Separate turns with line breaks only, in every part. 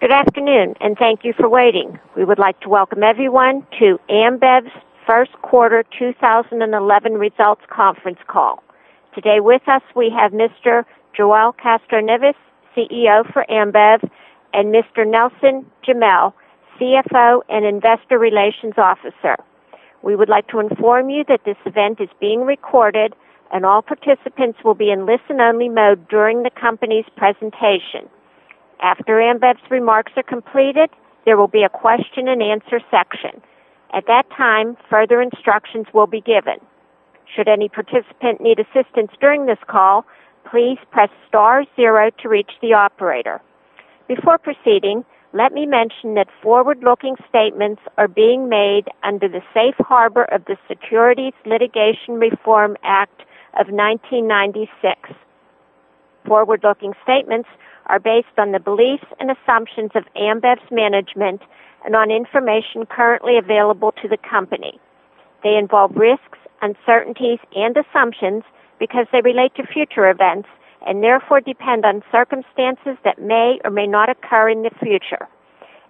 Good afternoon, and thank you for waiting. We would like to welcome everyone to Ambev's first quarter 2011 results conference call. Today with us we have Mr. João Castro Neves, CEO for Ambev, and Mr. Nelson Jamel, CFO and Investor Relations Officer. We would like to inform you that this event is being recorded and all participants will be in listen-only mode during the company's presentation. After Ambev's remarks are completed, there will be a question and answer section. At that time, further instructions will be given. Should any participant need assistance during this call, please press star zero to reach the operator. Before proceeding, let me mention that forward-looking statements are being made under the safe harbor of the Securities Litigation Reform Act of 1996. Forward-looking statements are based on the beliefs and assumptions of Ambev's management and on information currently available to the company. They involve risks, uncertainties, and assumptions because they relate to future events and therefore depend on circumstances that may or may not occur in the future.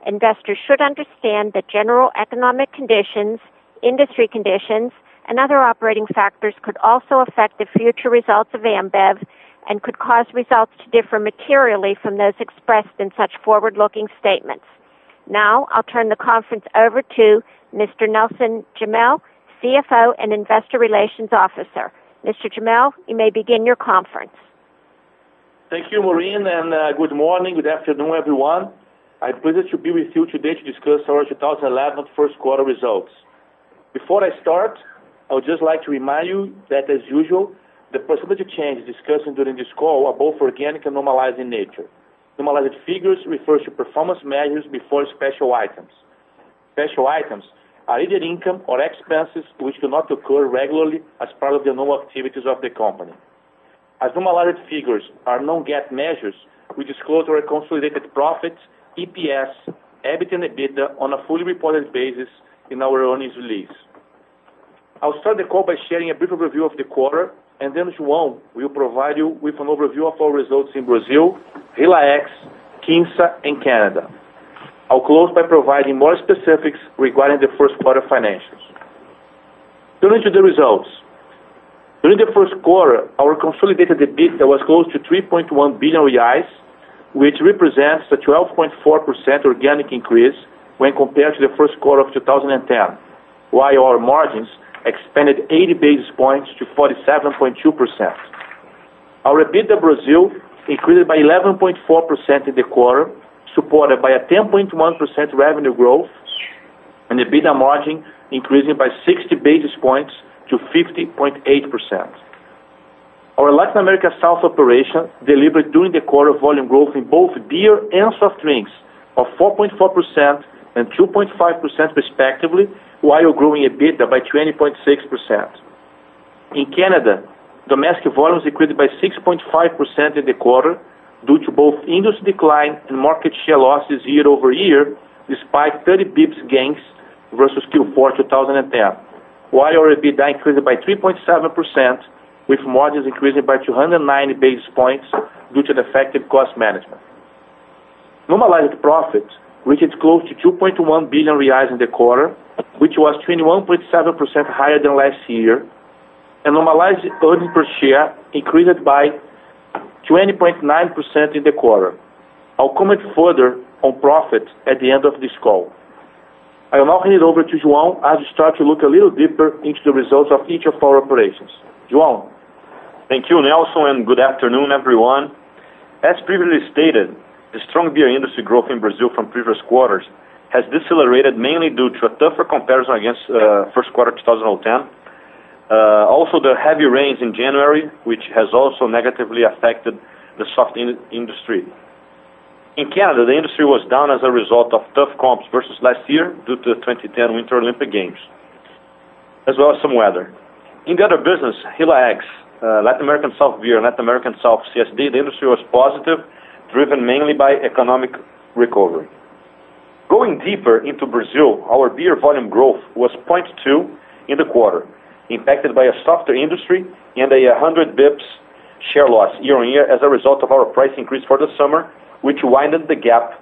Investors should understand that general economic conditions, industry conditions, and other operating factors could also affect the future results of Ambev and could cause results to differ materially from those expressed in such forward-looking statements. Now, I'll turn the conference over to Mr. Nelson Jamel, CFO and Investor Relations Officer. Mr. Jamel, you may begin your conference.
Thank you, Maureen, and uh, good morning, good afternoon, everyone. I'm pleased to be with you today to discuss our 2011 first quarter results. Before I start, I would just like to remind you that, as usual, the percentage changes discussed during this call are both organic and normalized in nature. Normalized figures refer to performance measures before special items. Special items are either income or expenses which do not occur regularly as part of the normal activities of the company. As normalized figures are non-GAAP measures, we disclose our consolidated profits, EPS, EBIT, and EBITDA on a fully reported basis in our earnings release. I'll start the call by sharing a brief overview of the quarter, and then João will provide you with an overview of our results in Brazil, HILA-ex, Quinsa, and Canada. I'll close by providing more specifics regarding the first quarter financials. Turning to the results. During the first quarter, our consolidated EBITDA was close to 3.1 billion reais, which represents a 12.4% organic increase when compared to the first quarter of 2010, while our margins expanded 80 basis points to 47.2%. Our EBITDA Brazil increased by 11.4% in the quarter, supported by a 10.1% revenue growth and EBITDA margin increasing by 60 basis points to 50.8%. Our Latin America South operation delivered during the quarter volume growth in both beer and soft drinks of 4.4% and 2.5% respectively, while growing EBITDA by 20.6%. In Canada, domestic volumes increased by 6.5% in the quarter due to both industry decline and market share losses year-over-year, despite 30 basis points gains versus Q4 2010. While our EBITDA increased by 3.7%, with margins increasing by 290 basis points due to the effective cost management. Normalized profit reached close to 2.1 billion reais in the quarter, which was 21.7% higher than last year, and normalized earnings per share increased by 20.9% in the quarter. I'll comment further on profit at the end of this call. I will now hand it over to João as we start to look a little deeper into the results of each of our operations. João?
Thank you, Nelson, and good afternoon, everyone. As previously stated, the strong beer industry growth in Brazil from previous quarters has decelerated mainly due to a tougher comparison against uh, first quarter 2010. Uh, also, the heavy rains in January, which has also negatively affected the soft industry. In Canada, the industry was down as a result of tough comps versus last year due to the 2010 Winter Olympic Games, as well as some weather. In the other business, HILA-ex, uh, Latin American South Beer, Latin American South CSD, the industry was positive, driven mainly by economic recovery. Going deeper into Brazil, our beer volume growth was 0.2 in the quarter, impacted by a softer industry and a 100 basis points share loss year-on-year as a result of our price increase for the summer, which widened the gap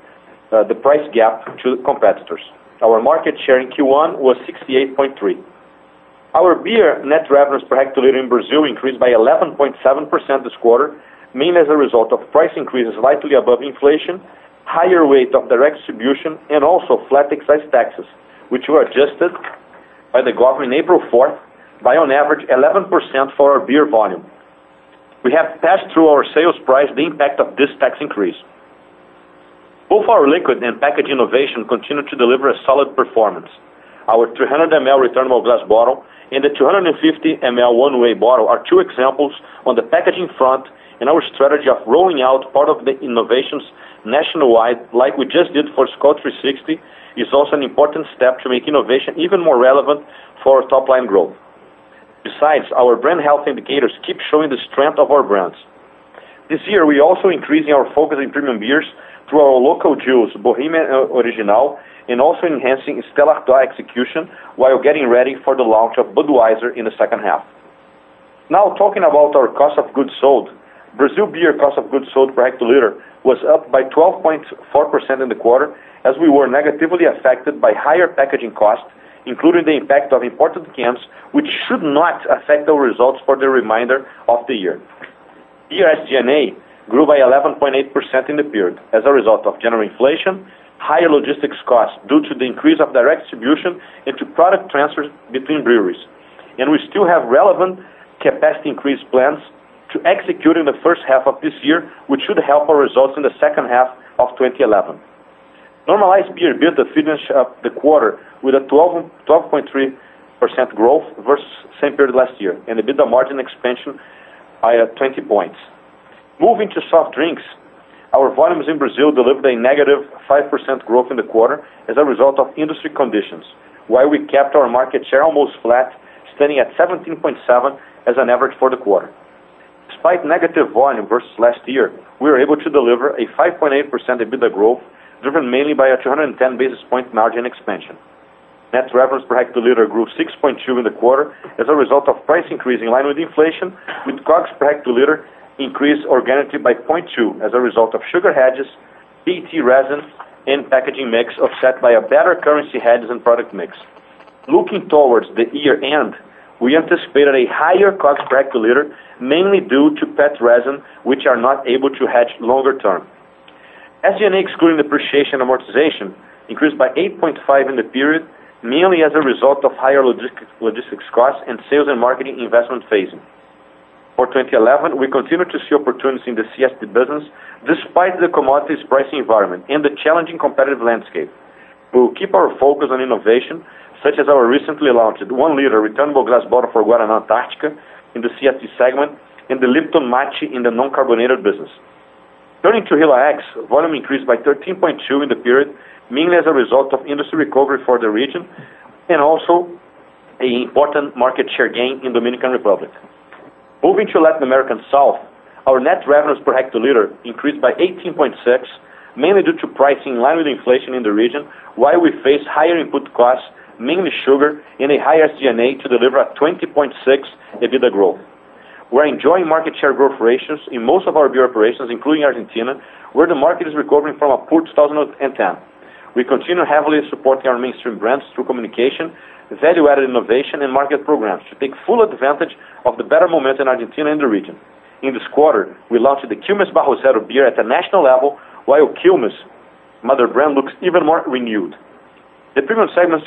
uh, the price gap to competitors. Our market share in Q1 was 68.3. Our beer net revenues per hectoliter in Brazil increased by 11.7% this quarter, mainly as a result of price increases slightly above inflation, higher weight of direct distribution, and also flat excise taxes, which were adjusted by the government April 4th by on average 11% for our beer volume. We have passed through our sales price the impact of this tax increase. Both our liquid and package innovation continue to deliver a solid performance. Our 300 ml returnable glass bottle and the 250 ml one-way bottle are two examples on the packaging front in our strategy of rolling out part of the innovations nationwide, like we just did for Skol 360, is also an important step to make innovation even more relevant for our top-line growth. Besides, our brand health indicators keep showing the strength of our brands. This year, we're also increasing our focus in premium beers through our local jewels, Bohemia uh, Original, and also enhancing Stella Artois execution while getting ready for the launch of Budweiser in the second half. Now, talking about our cost of goods sold. Brazil beer cost of goods sold per hectoliter was up by 12.4% in the quarter, as we were negatively affected by higher packaging costs, including the impact of imported cans, which should not affect our results for the remainder of the year. Beer SG&A grew by 11.8% in the period as a result of general inflation, higher logistics costs due to the increase of direct distribution into product transfers between breweries. And we still have relevant capacity increase plans to execute in the first half of this year, which should help our results in the second half of 2011. Normalized beer EBITDA finished up the quarter with a 12.3% growth versus same period last year, and EBITDA margin expansion by uh, 20 points. Moving to soft drinks, our volumes in Brazil delivered a negative 5% growth in the quarter as a result of industry conditions, while we kept our market share almost flat, standing at 17.7 as an average for the quarter. Despite negative volume versus last year, we were able to deliver a 5.8% EBITDA growth, driven mainly by a 210 basis point margin expansion. Net revenues per hectoliter grew 6.2 in the quarter as a result of price increase in line with inflation, with COGS per hectoliter increased organically by 0.2 as a result of sugar hedges, PET resin, and packaging mix offset by a better currency hedges and product mix. Looking towards the year-end, we anticipated a higher COGS per hectoliter, mainly due to PET resin, which are not able to hedge longer term. SG&A excluding depreciation and amortization increased by 8.5 in the period, mainly as a result of higher logistics costs and sales and marketing investment phasing. For 2011, we continue to see opportunities in the CSD business despite the commodities pricing environment and the challenging competitive landscape. We will keep our focus on innovation, such as our recently launched one-liter returnable glass bottle for Guaraná Antarctica in the CSD segment and the Lipton Matte in the non-carbonated business. Turning to Hilla X, volume increased by 13.2 in the period, mainly as a result of industry recovery for the region and also an important market share gain in Dominican Republic. Moving to Latin American South, our net revenues per hectoliter increased by 18.6%, mainly due to pricing in line with inflation in the region, while we face higher input costs, mainly sugar, and a higher SG&A to deliver a 20.6 EBITDA growth. We're enjoying market share growth ratios in most of our beer operations, including Argentina, where the market is recovering from a poor 2010. We continue heavily supporting our mainstream brands through communication, value-added innovation, and market programs to take full advantage of the better momentum in Argentina and the region. In this quarter, we launched the Quilmes Barril Zero beer at the national level, while Quilmes oh, mother brand looks even more renewed. The premium segments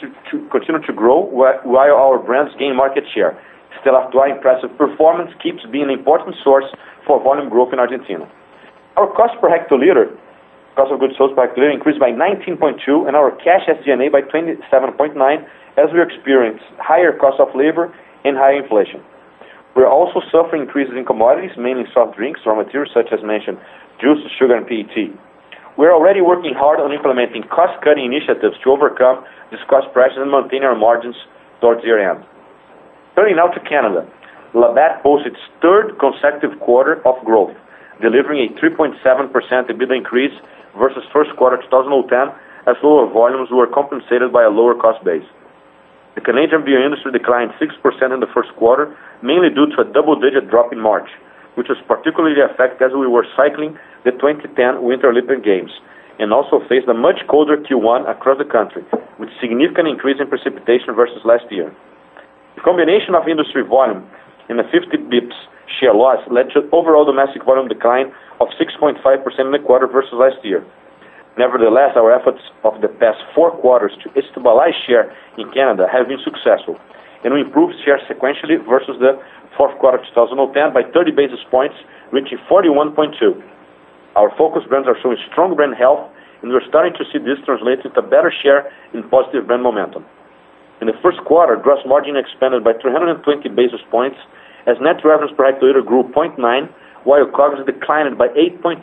continue to grow while our brands gain market share. Stella Artois' impressive performance keeps being an important source for volume growth in Argentina. Our cost per hectoliter, cost of goods sold per hectoliter, increased by 19.2, and our cash SG&A by 27.9, as we experience higher cost of labor and higher inflation. We're also suffering increases in commodities, mainly soft drinks, raw materials such as mentioned, juice, sugar, and PET. We're already working hard on implementing cost-cutting initiatives to overcome these cost pressures and maintain our margins towards year-end. Turning now to Canada. Labatt posted its third consecutive quarter of growth, delivering a 3.7% EBITDA increase versus first quarter 2010, as lower volumes were compensated by a lower cost base. The Canadian beer industry declined 6% in the first quarter, mainly due to a double-digit drop in March, which was particularly affected as we were cycling the 2010 Winter Olympic Games and also faced a much colder Q1 across the country, with significant increase in precipitation versus last year. The combination of industry volume and a 50 bips share loss led to overall domestic volume decline of 6.5% in the quarter versus last year. Nevertheless, our efforts of the past four quarters to stabilize share in Canada have been successful, and we improved share sequentially versus the fourth quarter 2010 by 30 basis points, reaching 41.2. Our focus brands are showing strong brand health, and we're starting to see this translate into better share and positive brand momentum. In the first quarter, gross margin expanded by 320 basis points as net revenues per hectoliter grew 0.9, while COGS declined by 8.3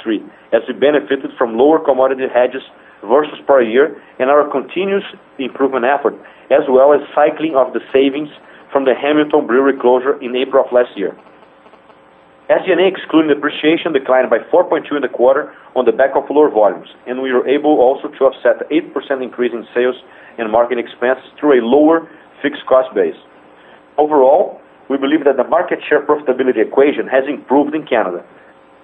as we benefited from lower commodity hedges versus prior year and our continuous improvement effort, as well as cycling of the savings from the Hamilton brewery closure in April of last year. SG&A excluding depreciation declined by 4.2 in the quarter on the back of lower volumes, and we were able also to offset the 8% increase in sales and marketing expenses through a lower fixed cost base. Overall, we believe that the market share profitability equation has improved in Canada.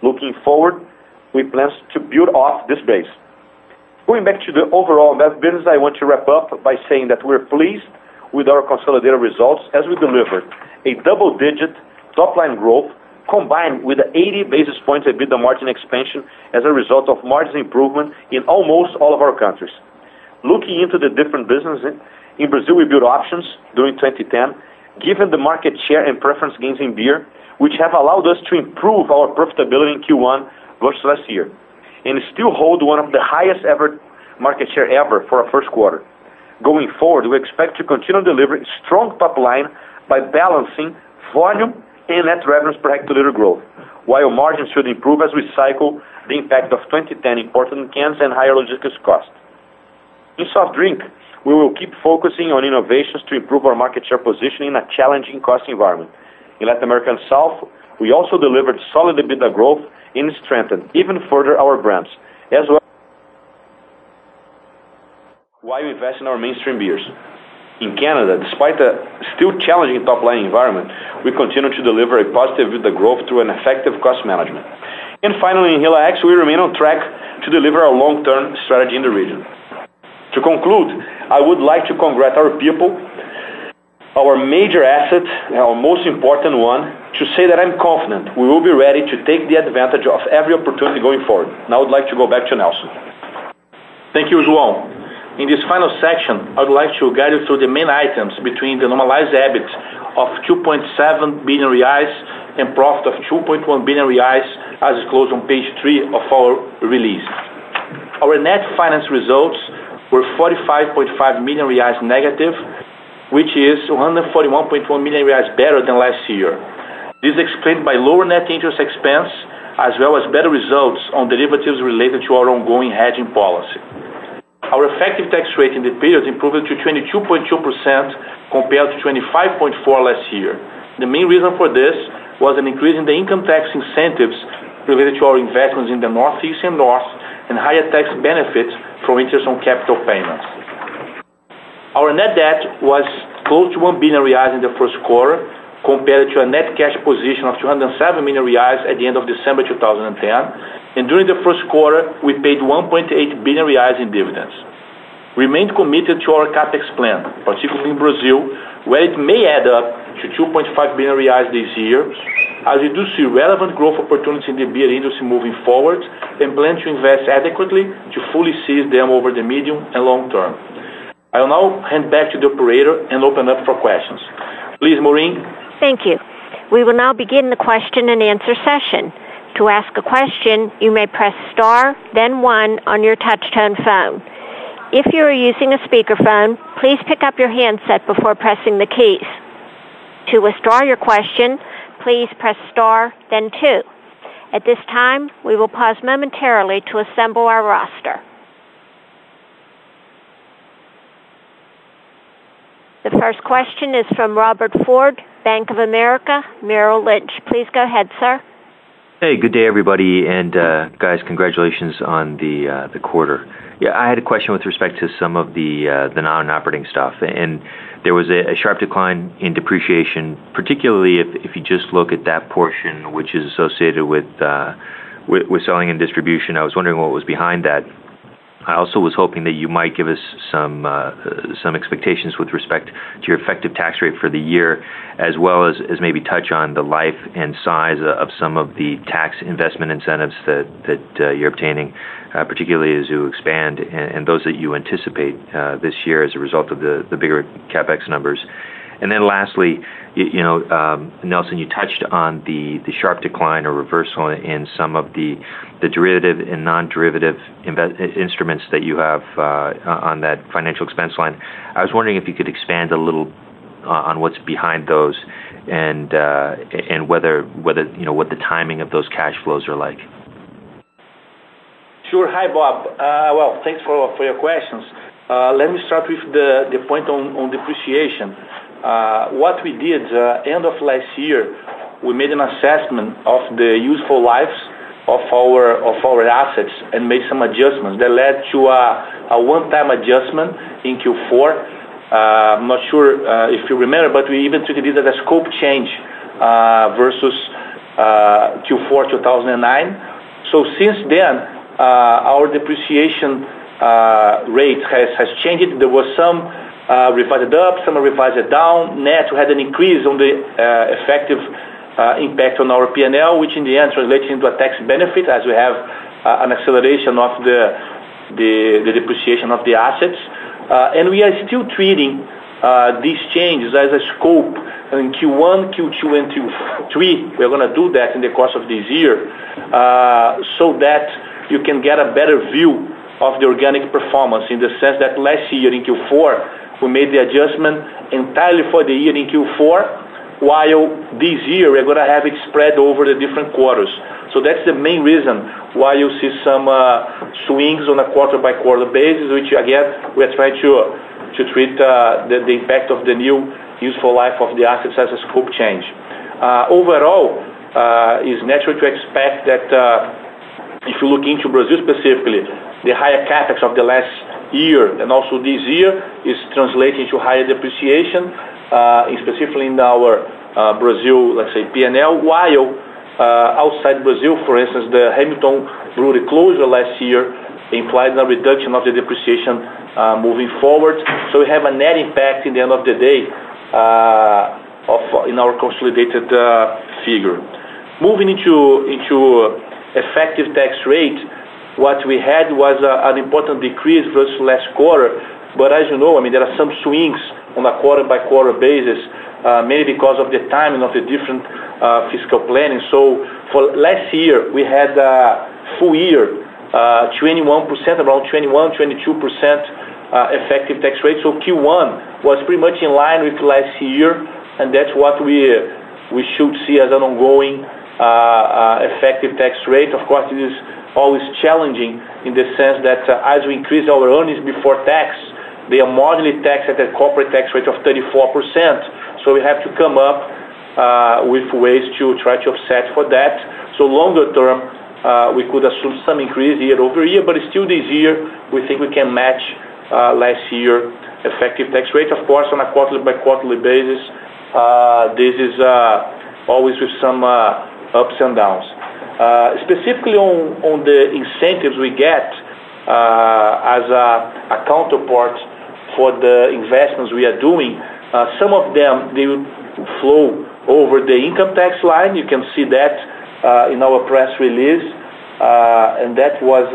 Looking forward, we plan to build off this base. Going back to the overall Ambev business, I want to wrap up by saying that we're pleased with our consolidated results as we delivered a double-digit top-line growth combined with the 80 basis points EBITDA margin expansion as a result of margin improvement in almost all of our countries. Looking into the different businesses, in Brazil, we built options during 2010, given the market share and preference gains in beer, which have allowed us to improve our profitability in Q1 versus last year, and still hold one of the highest ever market share ever for our first quarter. Going forward, we expect to continue delivering strong top line by balancing volume and net revenues per hectoliter growth, while margins should improve as we cycle the impact of 2010 imported cans and higher logistics costs. In soft drink, we will keep focusing on innovations to improve our market share position in a challenging cost environment. In Latin America and South, we also delivered solid EBITDA growth and strengthened even further our brands, as well while investing in our mainstream beers. In Canada, despite the still challenging top-line environment, we continue to deliver a positive EBITDA growth through an effective cost management. And finally, in Hila X, we remain on track to deliver our long-term strategy in the region. To conclude, I would like to congratulate our people, our major asset, our most important one, to say that I'm confident we will be ready to take the advantage of every opportunity going forward. Now I would like to go back to Nelson.
Thank you, João. In this final section, I would like to guide you through the main items between the normalized EBIT of 2.7 billion reais and profit of 2.1 billion reais, as disclosed on page three of our release. Our net finance results were 45.5 million reais negative, which is 141.1 million reais better than last year. This is explained by lower net interest expense, as well as better results on derivatives related to our ongoing hedging policy. Our effective tax rate in the period improved to 22.2% compared to 25.4 last year. The main reason for this was an increase in the income tax incentives related to our investments in the Northeast and North, and higher tax benefits from interest on capital payments. Our net debt was close to 1 billion reais in the first quarter, compared to a net cash position of 207 million reais at the end of December 2010. And during the first quarter, we paid 1.8 billion reais in dividends. We remain committed to our CapEx plan, particularly in Brazil, where it may add up to 2.5 billion reais this year, as we do see relevant growth opportunities in the beer industry moving forward and plan to invest adequately to fully seize them over the medium and long term. I will now hand back to the operator and open up for questions. Please, Maureen.
Thank you. We will now begin the question and answer session. To ask a question, you may press star then one on your touch-tone phone. If you are using a speakerphone, please pick up your handset before pressing the keys. To withdraw your question, please press star then two. At this time, we will pause momentarily to assemble our roster. The first question is from Robert Ford, Bank of America Merrill Lynch. Please go ahead, sir.
Hey, good day, everybody. And uh, guys, congratulations on the uh, the quarter. Yeah, I had a question with respect to some of the uh, the non-operating stuff. And there was a a sharp decline in depreciation, particularly if if you just look at that portion which is associated with, with with selling and distribution. I was wondering what was behind that. I also was hoping that you might give us some uh, some expectations with respect to your effective tax rate for the year, as well as, as maybe touch on the life and size of some of the tax investment incentives that that uh, you're obtaining, uh, particularly as you expand, and, and, those that you anticipate uh, this year as a result of the the bigger capex numbers. And then lastly, you, you know, um, Nelson, you touched on the, the sharp decline or reversal in some of the the derivative and non-derivative instruments that you have uh, on that financial expense line. I was wondering if you could expand a little uh, on what's behind those and uh, and whether whether you know what the timing of those cash flows are like.
Sure. Hi, Bob. Uh, well, thanks for for your questions. Uh, let me start with the the point on on depreciation. Uh, what we did uh, end of last year, we made an assessment of the useful lives of our of our assets and made some adjustments that led to a, a one-time adjustment in Q4. Uh, I'm not sure if you remember, but we even treated it as a scope change uh, versus uh, Q4 2009. So since then, our depreciation rate has has changed. There was some revised up, some revised down. Net, we had an increase on the uh, effective uh, impact on our P&L, which in the end translates into a tax benefit as we have uh, an acceleration of the, depreciation of the assets. Uh, and we are still treating uh, these changes as a scope in Q1, Q2, and Q3. We're going to do that in the course of this year so that you can get a better view of the organic performance in the sense that last year in Q4, we made the adjustment entirely for the year in Q4, while this year we're going to have it spread over the different quarters. So that's the main reason why you see some uh, swings on a quarter-by-quarter basis, which again, we're trying to treat uh, the, impact of the new useful life of the assets as a scope change. Uh, overall, it's natural to expect that if you look into Brazil specifically, the higher capex of the last year and also this year is translating to higher depreciation, uh, specifically in our uh, Brazil, let's say, P&L, while uh, outside Brazil, for instance, the Hamilton brewery closure last year implied a reduction of the depreciation uh, moving forward. So we have a net impact in the end of the day uh, of in our consolidated uh, figure. Moving into into effective tax rate, what we had was an important decrease versus last quarter. But as you know, I mean, there are some swings on a quarter-by-quarter basis, uh, mainly because of the timing of the different uh, fiscal planning. So for last year, we had a full year, uh, 21%, around 21, 22% uh, effective tax rate. So Q1 was pretty much in line with last year, and that's what we we should see as an ongoing effective tax rate. Of course, it is always challenging in the sense that uh, as we increase our earnings before tax, they are marginally taxed at a corporate tax rate of 34%. So we have to come up uh, with ways to try to offset for that. So longer term, uh, we could assume some increase year over year, but still this year, we think we can match uh, last year effective tax rate. Of course, on a quarterly by quarterly basis, uh, this is uh, always with some ups and downs. Uh, specifically on, the incentives we get uh, as a, counterpart for the investments we are doing, uh, some of them they will flow over the income tax line. You can see that in our press release, uh, and that was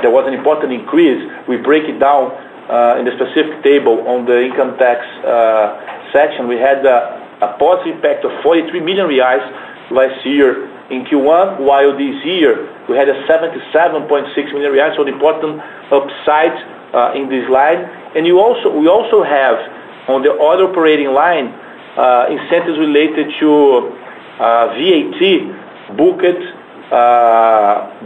there was an important increase. We break it down in the specific table on the income tax section. We had a positive impact of 43 million reais last year in Q1, while this year we had a 77.6 million reais, so an important upside uh, in this line. And you also, we also have on the other operating line uh, incentives related to uh, VAT booked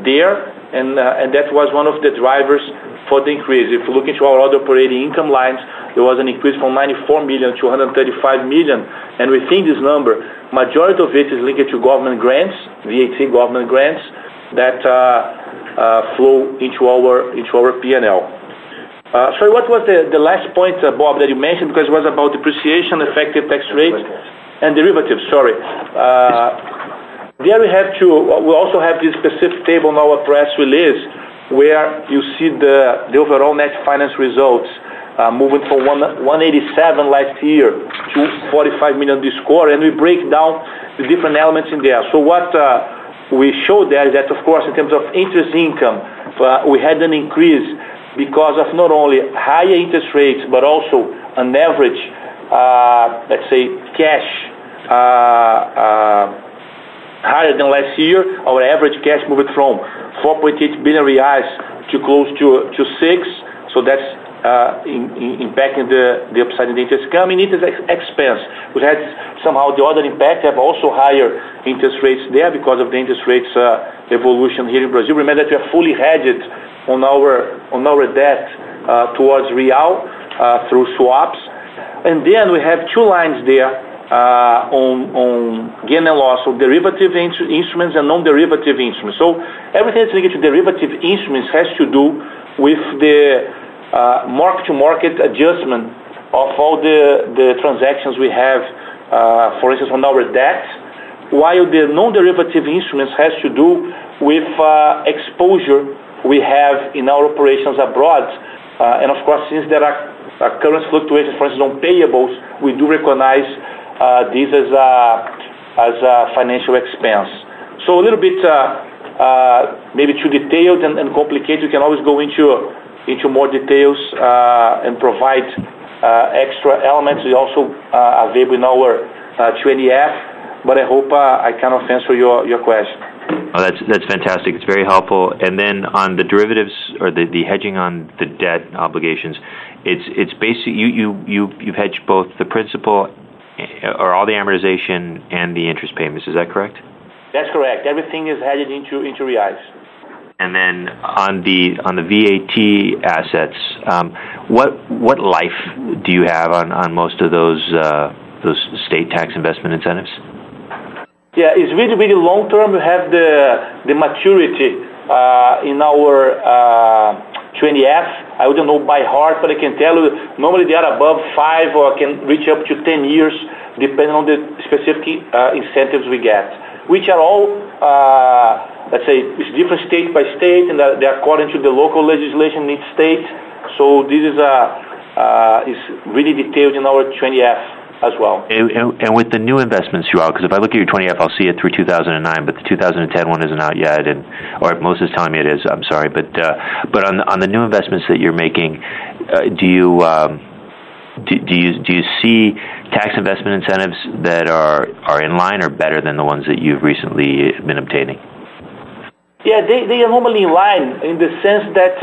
there, and, uh, that was one of the drivers for the increase. If you look into our other operating income lines, there was an increase from 94 million to 135 million, and within this number, Majority of it is linked to government grants, VAT government grants, that uh, uh, flow into our into our P&L. Sorry, what was the, last point, Bob, that you mentioned? Because it was about depreciation, effective tax rate, and derivatives. Sorry. Uh, there we have to. We also have this specific table in our press release where you see the the overall net finance results uh, moving from one, 187 last year to 45 million this quarter, and we break down the different elements in there. So what uh, we show there is that, of course, in terms of interest income, uh, we had an increase because of not only higher interest rates, but also an average, let's say, cash higher than last year. Our average cash moved from 4.8 billion reais to close to 6 billion. That's uh, impacting the the upside in the interest income. In interest expense, we had somehow the other impact, have also higher interest rates there because of the interest rates uh, evolution here in Brazil. Remember that we are fully hedged on our on our debt uh, towards real through swaps. And then we have two lines there Uh, on gain and loss of derivative instruments and non-derivative instruments. So everything that's linked to derivative instruments has to do with the uh, mark-to-market adjustment of all the transactions we have, uh, for instance, on our debt, while the non-derivative instruments has to do with exposure we have in our operations abroad. And of course, since there are current fluctuations, for instance, on payables, we do recognize Uh, this as a financial expense. So a little bit uh, uh, maybe too detailed and complicated. We can always go into into more details and provide extra elements. We also available in our 20-F, but I hope I kind of answer your your question.
Oh, that's fantastic. It's very helpful. And then on the derivatives or the the hedging on the debt obligations, it's it's basic you you've hedged both the principal or all the amortization and the interest payments. Is that correct?
That's correct. Everything is hedged into into reais.
And then on the on the VAT assets, um, what what life do you have on on most of those uh, those state tax investment incentives?
Yeah, it's really really long-term. We have the maturity uh, in our uh, 20-F. I wouldn't know by heart, but I can tell you normally they are above five or can reach up to 10 years, depending on the specific uh, incentives we get, which are all, uh, let's say, it's different state by state, and uh, they're according to the local legislation in each state. So this is really detailed in our 20-F as well.
And with the new investments you are, because if I look at your 20-F, I'll see it through 2009, but the 2010 one isn't out yet, and or Moses is telling me it is, I'm sorry. But uh, but on the new investments that you're making, do you um do you do you see tax investment incentives that are are in line or better than the ones that you've recently been obtaining?
Yeah, they they are normally in line in the sense that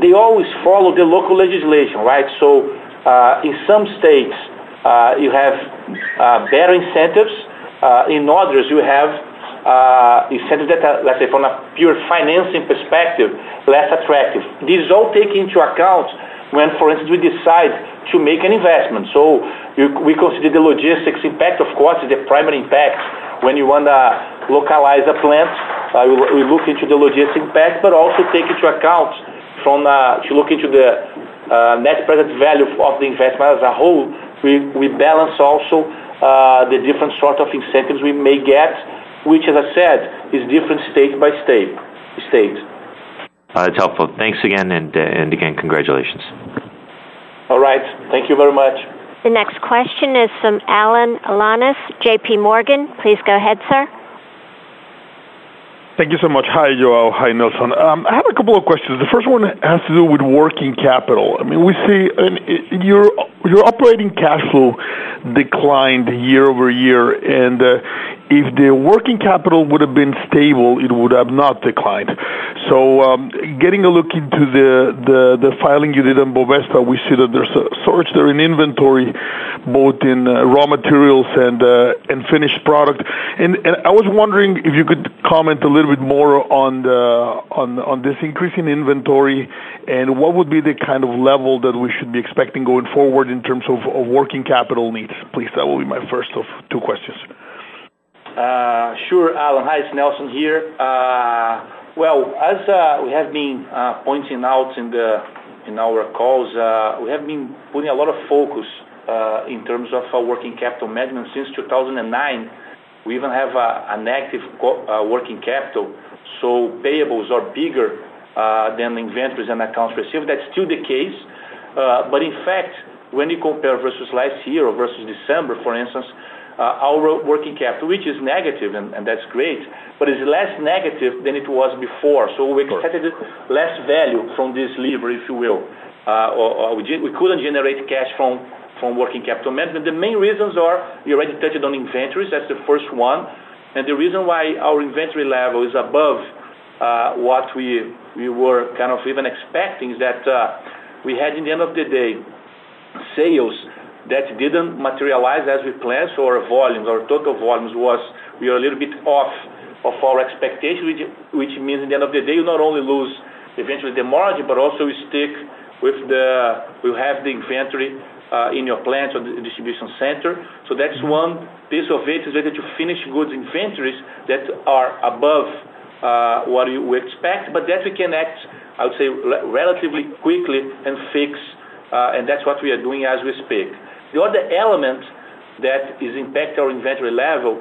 they always follow the local legislation, right? So uh, in some states, Uh, you have uh, better incentives. Uh, in others, you have incentives that are, let's say, from a pure financing perspective, less attractive. This is all taken into account when, for instance, we decide to make an investment. So we consider the logistics impact, of course, is the primary impact when you want to localize a plant. We look into the logistics impact, but also take into account from to look into the net present value of the investment as a whole. We we balance also uh, the different sort of incentives we may get, which, as I said, is different state by state.
That's uh, helpful. Thanks again, uh, and again, congratulations.
All right. Thank you very much.
The next question is from Alan Alanis, J.P. Morgan. Please go ahead, sir.
Thank you so much. Hi, Joao. Hi, Nelson. Um, I have a couple of questions. The first one has to do with working capital. I mean, we see your your operating cash flow declined year-over-year, and if the working capital would have been stable, it would have not declined. So, um, getting a look into the the filing you did on Bovespa, we see that there's a surge there in inventory, both in raw materials and and finished product. And, and I was wondering if you could comment a little bit more on the, on on this increase in inventory, and what would be the kind of level that we should be expecting going forward in terms of working capital needs, please? That will be my first of two questions.
Uh, sure, Alan. Hi, it's Nelson here. Uh, well, as uh, we have been pointing out in the in our calls, we have been putting a lot of focus in terms of our working capital management since 2009. We even have an active working capital. So payables are bigger than inventories and accounts receivable. That's still the case. Uh but in fact, when you compare versus last year or versus December, for instance, Uh, our working capital, which is negative, and that's great, but it's less negative than it was before. So we expected less value from this lever, if you will. Uh, we couldn't generate cash from working capital management. The main reasons are, we already touched on inventories, that's the first one. And the reason why our inventory level is above uh, what we we were kind of even expecting is that we had, in the end of the day, sales that didn't materialize as we planned. So our volumes, our total volumes was, we are a little bit off of our expectation, which means at the end of the day, you not only lose eventually the margin, but also stick with the, you have the inventory uh, in your plant or the distribution center. So that's one piece of it, is related to finished goods inventories that are above uh, what we expect, but that we can act, I would say, relatively quickly and fix, uh, and that's what we are doing as we speak. The other element that is impact our inventory level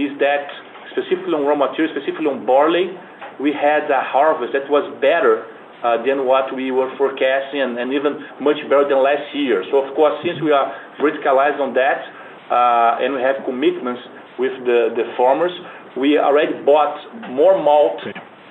is that specifically on raw materials, specifically on barley, we had a harvest that was better uh, than what we were forecasting and even much better than last year. So of course, since we are verticalized on that, uh, and we have commitments with the the farmers, we already bought more malt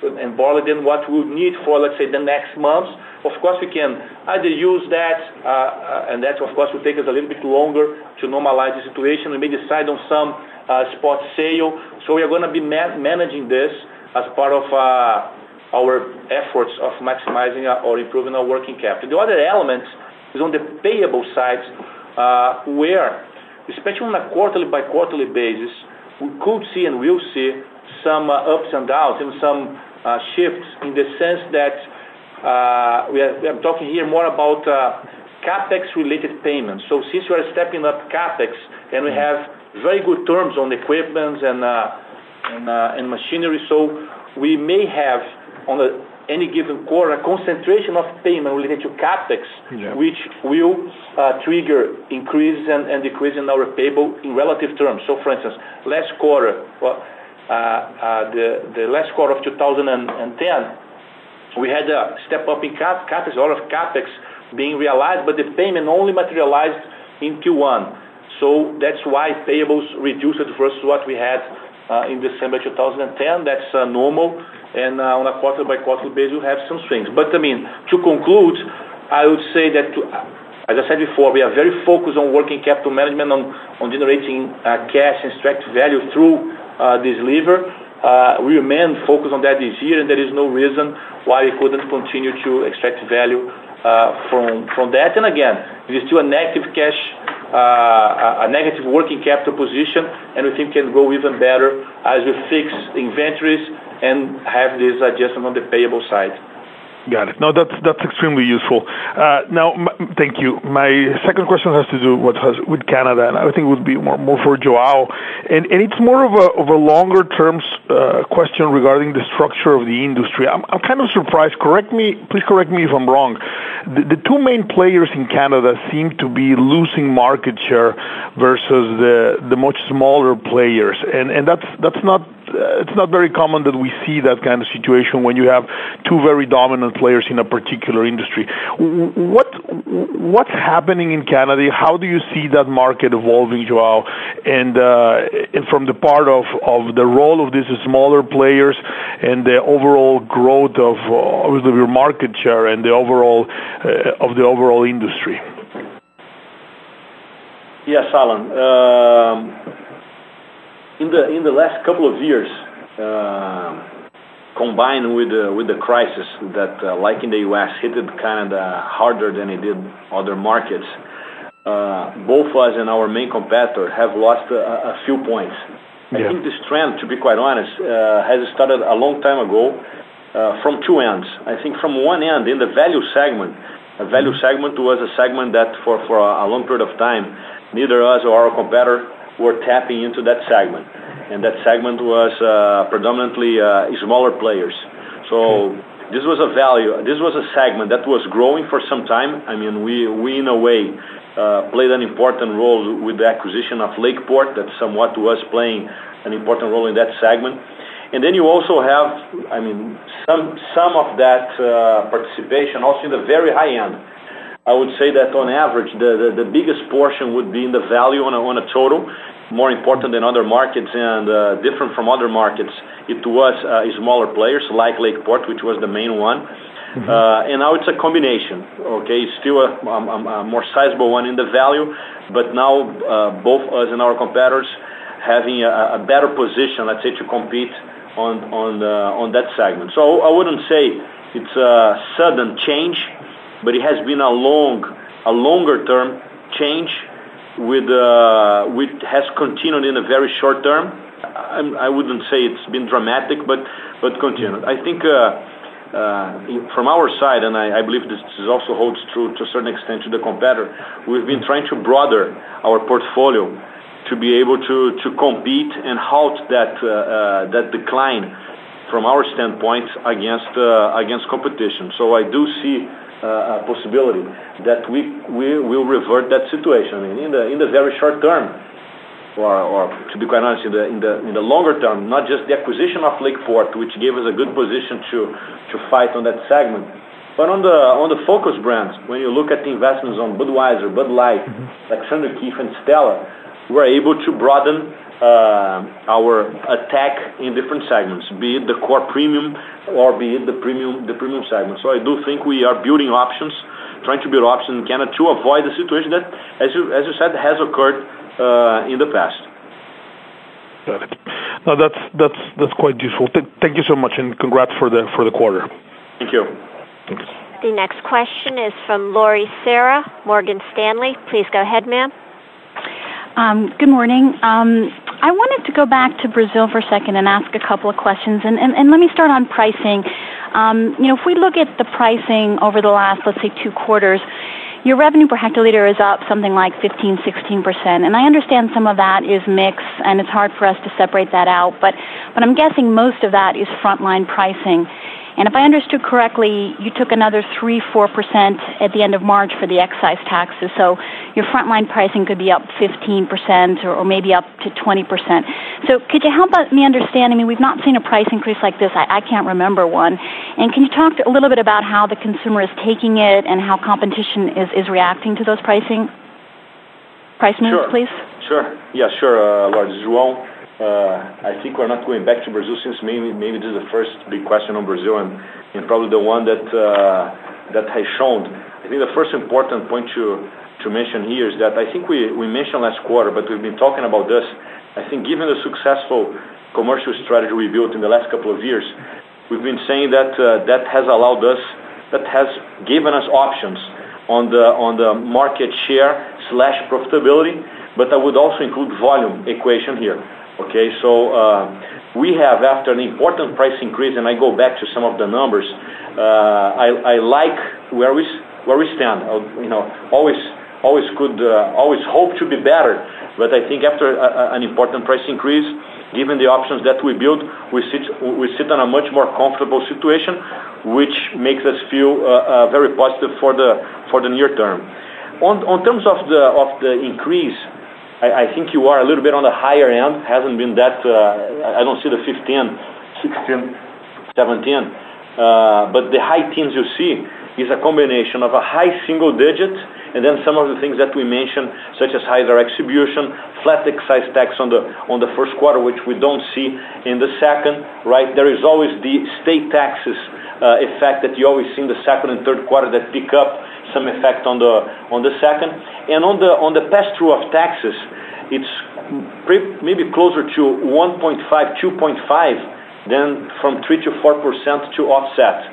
and barley than what we would need for, let's say, the next months. Of course, we can either use that, uh, uh, and that, of course, will take us a little bit longer to normalize the situation. We may decide on some uh, spot sale. So we are going to be managing this as part of uh, our efforts of maximizing uh, or improving our working capital. The other element is on the payable side, where, especially on a quarterly by quarterly basis, we could see and will see some ups and downs and some shifts in the sense that Uh, we are talking here more about uh, CapEx-related payments. So since we are stepping up CapEx and we mm-hmm. have very good terms on equipment and uh, and machinery, so we may have, on any given quarter, a concentration of payment related to CapEx.
Yeah
which will trigger increase and decrease in our payable in relative terms. So for instance, last quarter, well, the last quarter of 2010, we had a step-up in CapEx, a lot of CapEx being realized, but the payment only materialized in Q1. So that's why payables reduced versus what we had uh, in December 2010. That's uh, normal, and uh, on a quarter-by-quarter basis, we have some swings. But I mean to conclude, I would say that, as I said before, we are very focused on working capital management, on generating cash and extract value through this lever. We remain focused on that this year, and there is no reason why we couldn't continue to extract value from from that. And again, it is still a negative cash uh a negative working capital position, and we think can go even better as we fix inventories and have this adjustment on the payable side.
Got it. No, that's that's extremely useful. Uh, now, thank you. My second question has to do with Canada, and I think it would be more more for Joao. And and it's more of a of a longer-term question regarding the structure of the industry. I'm I'm kind of surprised. Correct me, please correct me if I'm wrong. The two main players in Canada seem to be losing market share versus the the much smaller players. Uh, it's not very common that we see that kind of situation when you have two very dominant players in a particular industry. What what's happening in Canada? How do you see that market evolving, Joao? Uh, and from the part of of the role of these smaller players and the overall growth of your market share and the overall uh, of the overall industry.
Yes, Alan. Um, In the in the last couple of years, uh, combined with uh, with the crisis that, uh, like in the U.S., hit Canada harder than it did other markets, both us and our main competitor have lost a few points.
Yeah.
I think this trend, to be quite honest, has started a long time ago from two ends. I think from one end, in the value segment, a value segment was a segment that for for a long period of time, neither us or our competitor were tapping into that segment. And that segment was uh, predominantly uh, smaller players. So this was a value. This was a segment that was growing for some time. I mean, we, we in a way, uh, played an important role with the acquisition of Lakeport, that somewhat was playing an important role in that segment. And then you also have I mean, some some of that uh, participation also in the very high end. I would say that on average, the the biggest portion would be in the value on a on a total, more important than other markets and different from other markets. It was smaller players like Lakeport, which was the main one. Uh and now it's a combination. Okay? It's still a more sizable one in the value, but now both us and our competitors having a better position, let's say, to compete on on uh on that segment. So I wouldn't say it's a sudden change, but it has been a long a longer-term change with uh, which has continued in a very short term. I wouldn't say it's been dramatic, but continued. I think uh, uh, from our side, and I believe this also holds true to a certain extent to the competitor, we've been trying to broaden our portfolio to be able to compete and halt that decline from our standpoint against competition. So I do see Uh, possibility that we will revert that situation. In the very short term, or to be quite honest, in the longer term, not just the acquisition of Lakeport, which gave us a good position to fight on that segment. But on the focus brands, when you look at the investments on Budweiser, Bud Light, mm-hmm. Alexander Keith, and Stella, we're able to broaden uh, our attack in different segments, be it the core premium or be it the premium the premium segment. So I do think we are building options, trying to build options in Canada to avoid the situation that, as you said, has occurred uh, in the past.
Got it. No, that's quite useful. Thank you so much, and congrats for the quarter.
Thank you.
The next question is from Lore Serra, Morgan Stanley. Please go ahead, ma'am.
Good morning. Um, I wanted to go back to Brazil for a second and ask a couple of questions. And and let me start on pricing. Um, you know, if we look at the pricing over the last, let's say, two quarters, your revenue per hectoliter is up something like 15%, 16%. And I understand some of that is mix, and it's hard for us to separate that out, but I'm guessing most of that is frontline pricing. And if I understood correctly, you took another 3, 4% at the end of March for the excise taxes. So your frontline pricing could be up 15% or maybe up to 20%. So could you help me understand? I mean, we've not seen a price increase like this. I can't remember one. And can you talk a little bit about how the consumer is taking it and how competition is is reacting to those pricing? price moves, please?
Sure. Yeah, sure. This is João. I think we're not going back to Brazil since maybe this is the first big question on Brazil and probably the one that has shown. I think the first important point to mention here is that I think we mentioned last quarter, but we've been talking about this. I think given the successful commercial strategy we built in the last couple of years, we've been saying that uh that has allowed us that has given us options on the market share slash profitability, but I would also include volume equation here. Okay? So uh we have, after an important price increase, and I go back to some of the numbers, uh, I I like where we s where we stand. Uh, you know, always always could uh always hope to be better, but I think after uh, an important price increase, given the options that we built, we sit we sit on a much more comfortable situation, which makes us feel very positive for the for the near term. On terms of the increase, I think you are a little bit on the higher end. Hasn't been that. Uh, I don't see the 15, 16, 17%. Uh, the high teens you see is a combination of a high single digit and then some of the things that we mentioned, such as higher distribution, flat excise tax on the first quarter, which we don't see in the second. right? There is always the state taxes uh, effect that you always see in the second and third quarter that pick up some effect on the on the second. and On the on the pass-through of taxes, it's maybe closer to 1.5%, 2.5% than from 3%-4% to offset.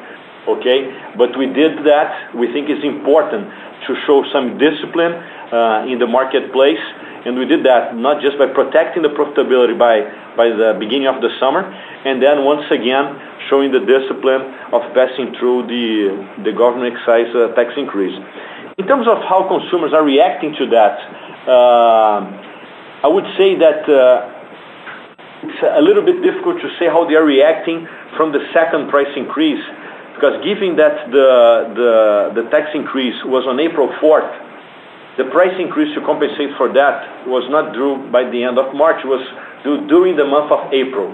Okay? But we did that. We think it's important to show some discipline uh, in the marketplace, and we did that not just by protecting the profitability by by the beginning of the summer, and then once again, showing the discipline of passing through the the government excise uh, tax increase. In terms of how consumers are reacting to that, uh, I would say that uh, it's a little bit difficult to say how they are reacting from the second price increase, because given that the, the, the tax increase was on April 4th, the price increase to compensate for that was not due by the end of March, it was due during the month of April.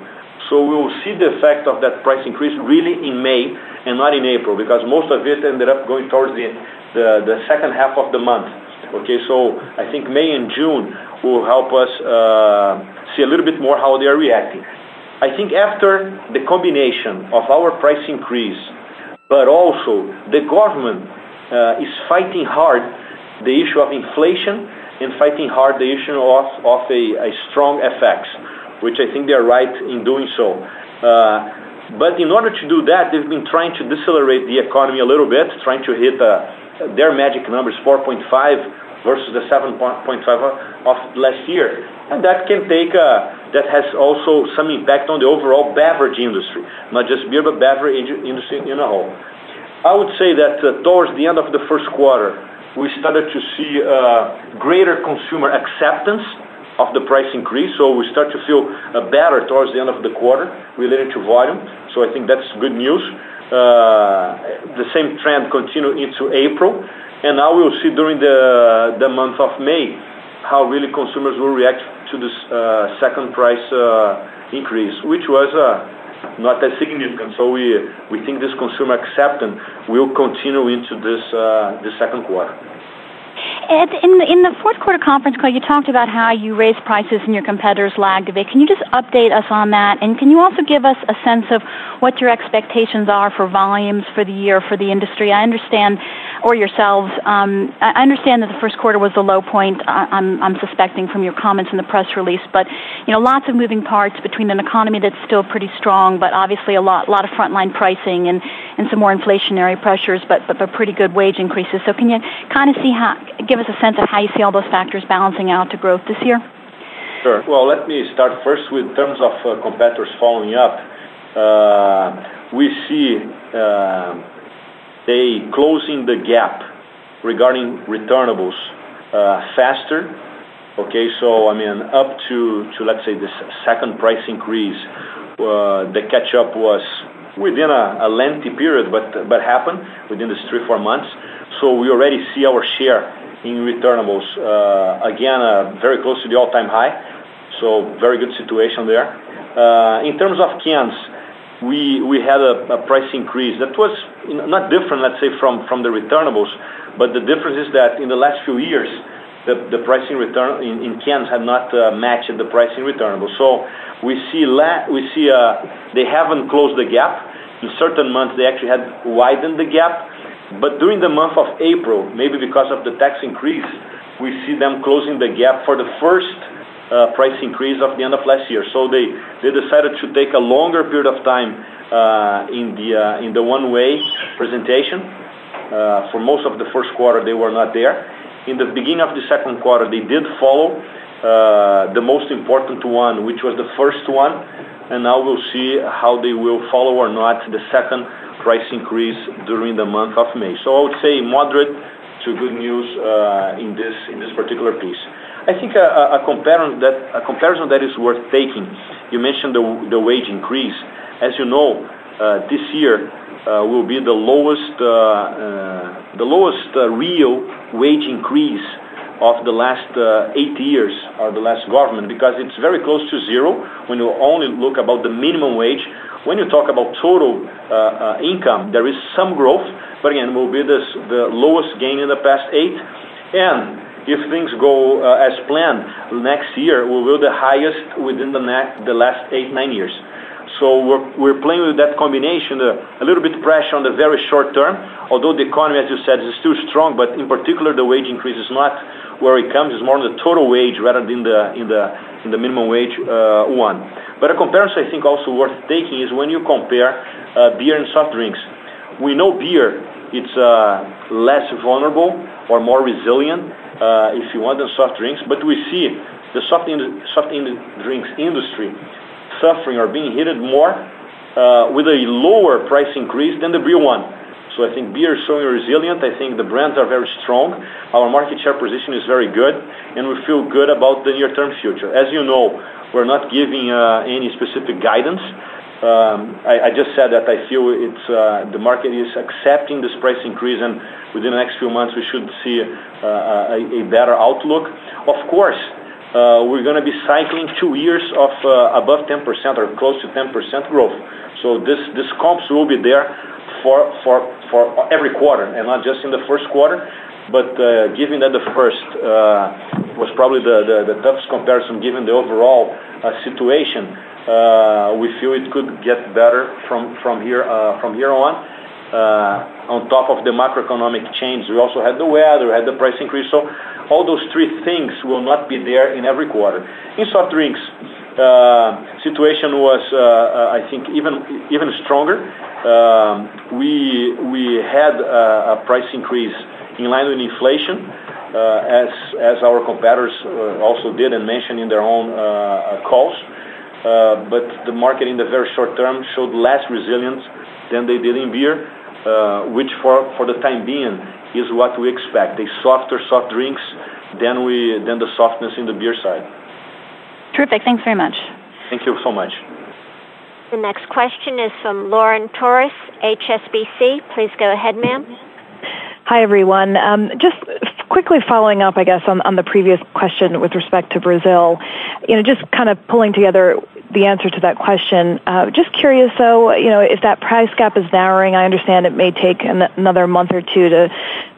So we will see the effect of that price increase really in May and not in April, because most of it ended up going towards the second half of the month. Okay, so I think May and June will help us uh, see a little bit more how they are reacting. I think after the combination of our price increase, but also the government uh, is fighting hard the issue of inflation and fighting hard the issue of a strong FX, which I think they are right in doing so. Uh but in order to do that, they've been trying to decelerate the economy a little bit, trying to hit uh, their magic numbers, 4.5 versus the 7.5 of last year. And that can take a that has also some impact on the overall beverage industry, not just beer, but beverage industry in a whole. I would say that uh, towards the end of the first quarter, we started to see uh, greater consumer acceptance of the price increase. So we start to feel uh, better towards the end of the quarter related to volume. So I think that's good news. Uh, the same trend continued into April, and now we'll see during the the month of May how really consumers will react to this second price increase, which was not that significant. So we we think this consumer acceptance will continue into this uh this second quarter.
Ed, in the fourth quarter conference call, you talked about how you raised prices and your competitors lagged a bit. Can you just update us on that? And can you also give us a sense of what your expectations are for volumes for the year for the industry? I understand, or yourselves, um, I understand that the first quarter was the low point, uh, I'm I'm suspecting from your comments in the press release. But you know, lots of moving parts between an economy that's still pretty strong, but obviously a lot lot of frontline pricing and and some more inflationary pressures, but but pretty good wage increases. So can you give us a sense of how you see all those factors balancing out to growth this year?
Sure. Well, let me start first with terms of uh, competitors following up. Uh, we see uh, they closing the gap regarding returnables faster. Okay, so I mean, up to, to let's say, the second price increase, the catch-up was within a lengthy period, but happened within these three, four months. So we already see our share in returnables, uh, again, uh, very close to the all-time high. So very good situation there. Uh, in terms of cans, we had a price increase that was not different, let's say, from from the returnables, but the difference is that in the last few years, the pricing return in cans have not matched the pricing returnables. So we see l we see uh they haven't closed the gap. In certain months, they actually had widened the gap. But during the month of April, maybe because of the tax increase, we see them closing the gap for the first uh, price increase of the end of last year. So they they decided to take a longer period of time uh, in the uh in the one-way presentation. Uh, for most of the first quarter, they were not there. In the beginning of the second quarter, they did follow the most important one, which was the first one, and now we'll see how they will follow or not the second price increase during the month of May. So I would say moderate to good news uh, in this in this particular piece. I think uh, that a comparison that is worth taking, you mentioned the wage increase. As you know, uh, this year will be the lowest the lowest real wage increase of the last uh, eight years or the last government, because it's very close to zero when you only look about the minimum wage. When you talk about total uh, uh, income, there is some growth, but again, will be the lowest gain in the past eight. And If things go as planned, next year we will be the highest within the last eight, nine years. So we're playing with that combination, uh, a little bit pressure on the very short term, although the economy, as you said, is still strong, but in particular, the wage increase is not where it comes. It's more on the total wage rather than in the minimum wage uh, one. But a comparison I think also worth taking is when you compare uh, beer and soft drinks. We know beer, it's less vulnerable or more resilient, if you want, than soft drinks. But we see the soft in soft drinks industry suffering or being hit more uh, with a lower price increase than the beer one. So I think beer is showing resilient. I think the brands are very strong. Our market share position is very good, and we feel good about the near-term future. As you know, we're not giving uh, any specific guidance. Um, I just said that I feel it's uh the market is accepting this price increase, and within the next few months, we should see uh, a better outlook. Of course, we're going to be cycling two years of above 10% or close to 10% growth. So this this comps will be there for for for uh every quarter and not just in the first quarter. But uh given that the first was probably the the toughest comparison given the overall situation, we feel it could get better from from here uh from here on. On top of the macroeconomic change, we also had the weather, we had the price increase. All those three things will not be there in every quarter. In soft drinks, uh, situation was, uh, uh, I think, even even stronger. Um, we we had a price increase in line with inflation, as as our competitors also did and mentioned in their own calls. Uh but the market in the very short term showed less resilience than they did in beer, Uh, which for the time being is what we expect, a softer soft drinks than we than the softness in the beer side.
Terrific. Thanks very much.
Thank you so much.
The next question is from Lauren Torres, HSBC. Please go ahead, ma'am.
Hi, everyone. Um, just quickly following up, I guess, on the previous question with respect to Brazil. You know, just kind of pulling together the answer to that question. Just curious, though, you know, if that price gap is narrowing, I understand it may take another month or two to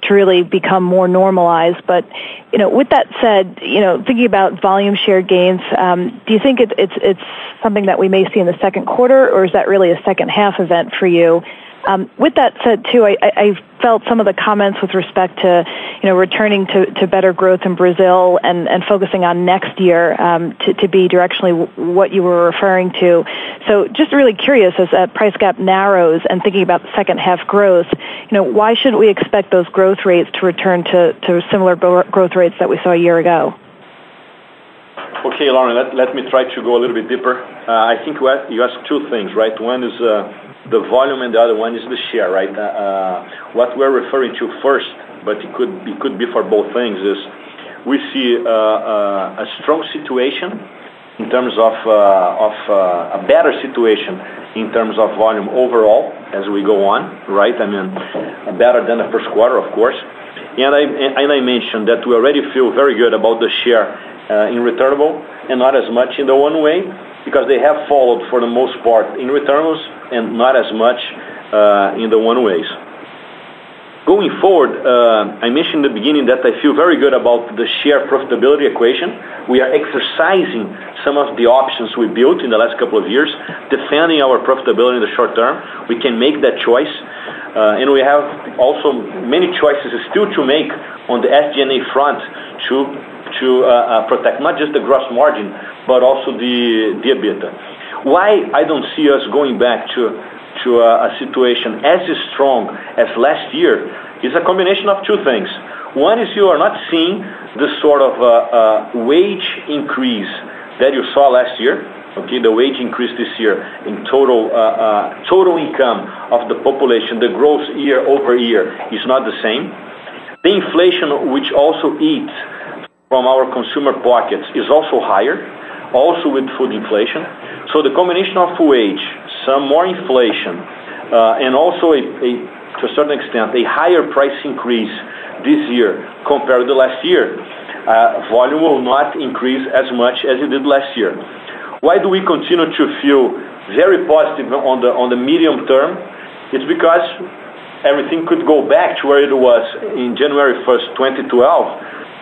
to really become more normalized. But you know, with that said, you know, thinking about volume share gains, um, do you think it, it's it's something that we may see in the second quarter, or is that really a second half event for you? Um, with that said, too, I felt some of the comments with respect to you know, returning to to better growth in Brazil and and focusing on next year um, to to be directionally what you were referring to. So, just really curious, as that price gap narrows and thinking about second half growth, you know, why shouldn't we expect those growth rates to return to to similar growth rates that we saw a year ago?
Okay, Lauren, let me try to go a little bit deeper. Uh, I think you asked two things, right? One is uh, the volume and the other one is the share, right? Uh, uh, what we're referring to first, but it could it could be for both things, is we see uh, a strong situation in terms of of a better situation in terms of volume overall as we go on, right? I mean, better than the first quarter, of course. And I and I mentioned that we already feel very good about the share in returnable and not as much in the one-way because they have followed for the most part in returnables and not as much uh, in the one-ways. Going forward, uh, I mentioned in the beginning that I feel very good about the share profitability equation. We are exercising some of the options we built in the last couple of years, defending our profitability in the short term. We can make that choice. Uh, and we have also many choices still to make on the SG&A front to protect not just the gross margin, but also the EBITDA. Why I don't see us going back to to a situation as strong as last year is a combination of two things. One is you are not seeing the sort of uh, uh, wage increase that you saw last year. Okay, the wage increase this year in total uh, total income of the population, the growth year-over-year is not the same. The inflation, which also eats from our consumer pockets, is also higher, also with food inflation. So the combination of wage, some more inflation, uh, and also to a certain extent, a higher price increase this year compared to last year, uh, volume will not increase as much as it did last year. Why do we continue to feel very positive on the medium term? It's because everything could go back to where it was in January 1st, 2012,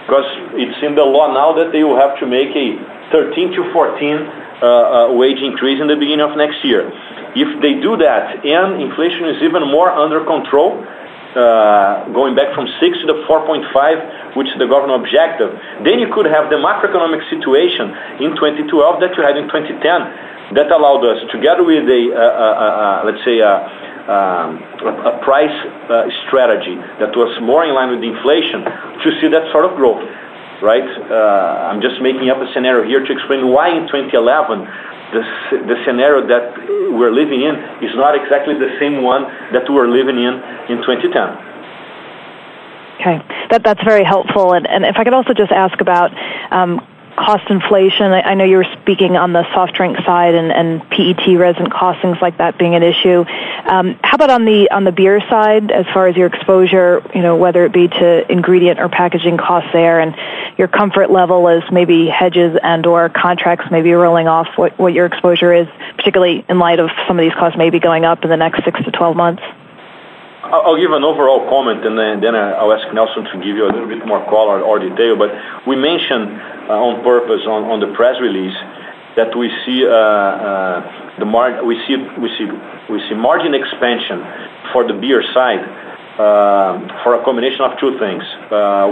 because it's in the law now that they will have to make a 13%-14% uh, uh, wage increase in the beginning of next year. If they do that and inflation is even more under control, uh, going back from 6 to the 4.5, which is the government objective, then you could have the macroeconomic situation in 2012 that you had in 2010 that allowed us, together with, a, let's say, a um, price strategy that was more in line with inflation to see that sort of growth. Right? Uh, I'm just making up a scenario here to explain why in 2011, the the scenario that we're living in is not exactly the same one that we're living in in 2010.
Okay. that, That's very helpful. And, and if I could also just ask about um, cost inflation. I know you were speaking on the soft drink side and PET resin costs, things like that being an issue. Um, how about on the on the beer side, as far as your exposure, you know, whether it be to ingredient or packaging costs there, and your comfort level as maybe hedges and/or contracts maybe rolling off, what your exposure is, particularly in light of some of these costs maybe going up in the next six to 12 months?
I'll give an overall comment, and then I'll ask Nelson to give you a little bit more color or detail. But we mentioned on purpose on the press release that we see uh uh the mar we see we see we see margin expansion for the beer side for a combination of two things.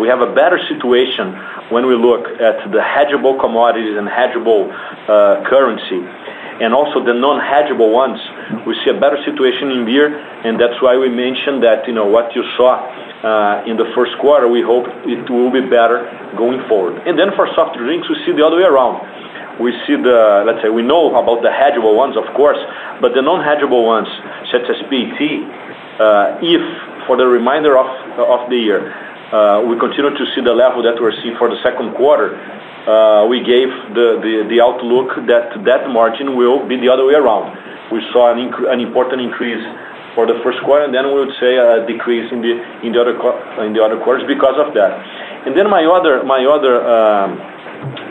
We have a better situation when we look at the hedgeable commodities and hedgeable currency, and also the non-hedgeable ones. We see a better situation in beer, and that's why we mentioned that you know what you saw Uh, in the first quarter, we hope it will be better going forward. And then for soft drinks, we see the other way around. We see the let's say we know about the hedgeable ones, of course, but the non-hedgeable ones, such as PET, uh, if for the remainder of the year, uh, we continue to see the level that we're seeing for the second quarter, we gave the the outlook that that margin will be the other way around. We saw an important increase for the first quarter, and then we would say a decrease in the in the other in the other quarters because of that. And then my other my other um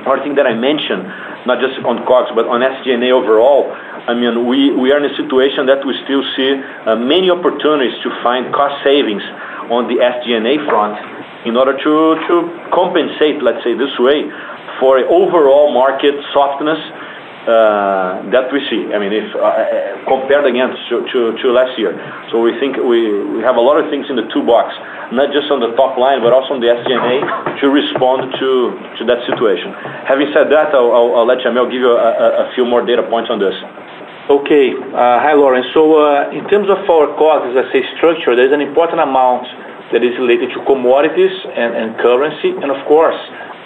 part thing that I mentioned, not just on COGS, but on SG&A overall, we are in a situation that we still see many opportunities to find cost savings on the SG&A front in order to to compensate, let's say this way, for overall market softness Uh, that we see, I mean, if uh, uh, compared against to last year. So we think we have a lot of things in the toolbox, not just on the top line, but also on the SG&A to respond to that situation. Having said that, I'll let Jamel give you a few more data points on this.
Okay. Hi, Lauren. So in terms of our COGS, as I say, structure, there's an important amount that is related to commodities and currency, and of course,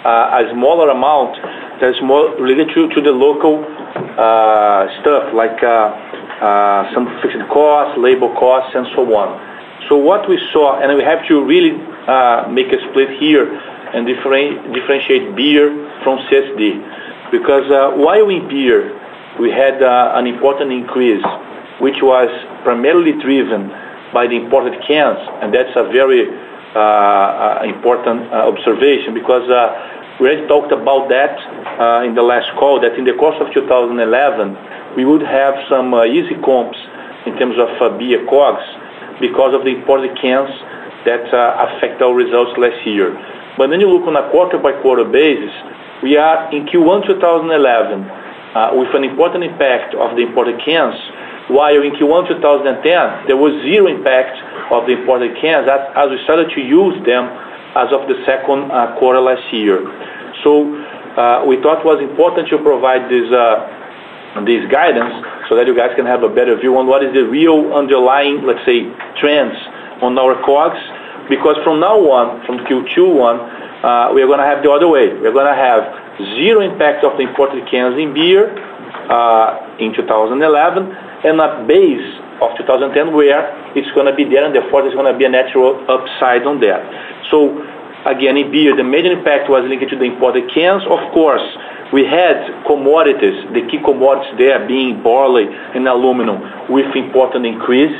Uh, a smaller amount that's more related to the local uh, stuff, like uh, some fixed costs, labor costs, and so on. So what we saw, and we have to really make a split here and differentiate beer from CSD, because while in beer, we had an important increase, which was primarily driven by the imported cans, and that's a very Uh, uh, important uh, observation because we already talked about that in the last call, that in the course of 2011, we would have some easy comps in terms of beer COGS because of the imported cans that affect our results last year. But when you look on a quarter-by-quarter basis, we are in Q1 2011 with an important impact of the imported cans, while in Q1 2010, there was zero impact of the imported cans as we started to use them as of the second uh, quarter last year. So uh we thought it was important to provide uh, this guidance so that you guys can have a better view on what is the real underlying, let's say, trends on our COGS. Because from now on, from Q2 on, uh, we are going to have the other way. We're going to have zero impact of the imported cans in beer in 2011, and a base of 2010 where it's going to be there, and therefore, there's going to be a natural upside on that. So again, in beer, the major impact was linked to the imported cans. Of course, we had commodities, the key commodities there being barley and aluminum with important increase,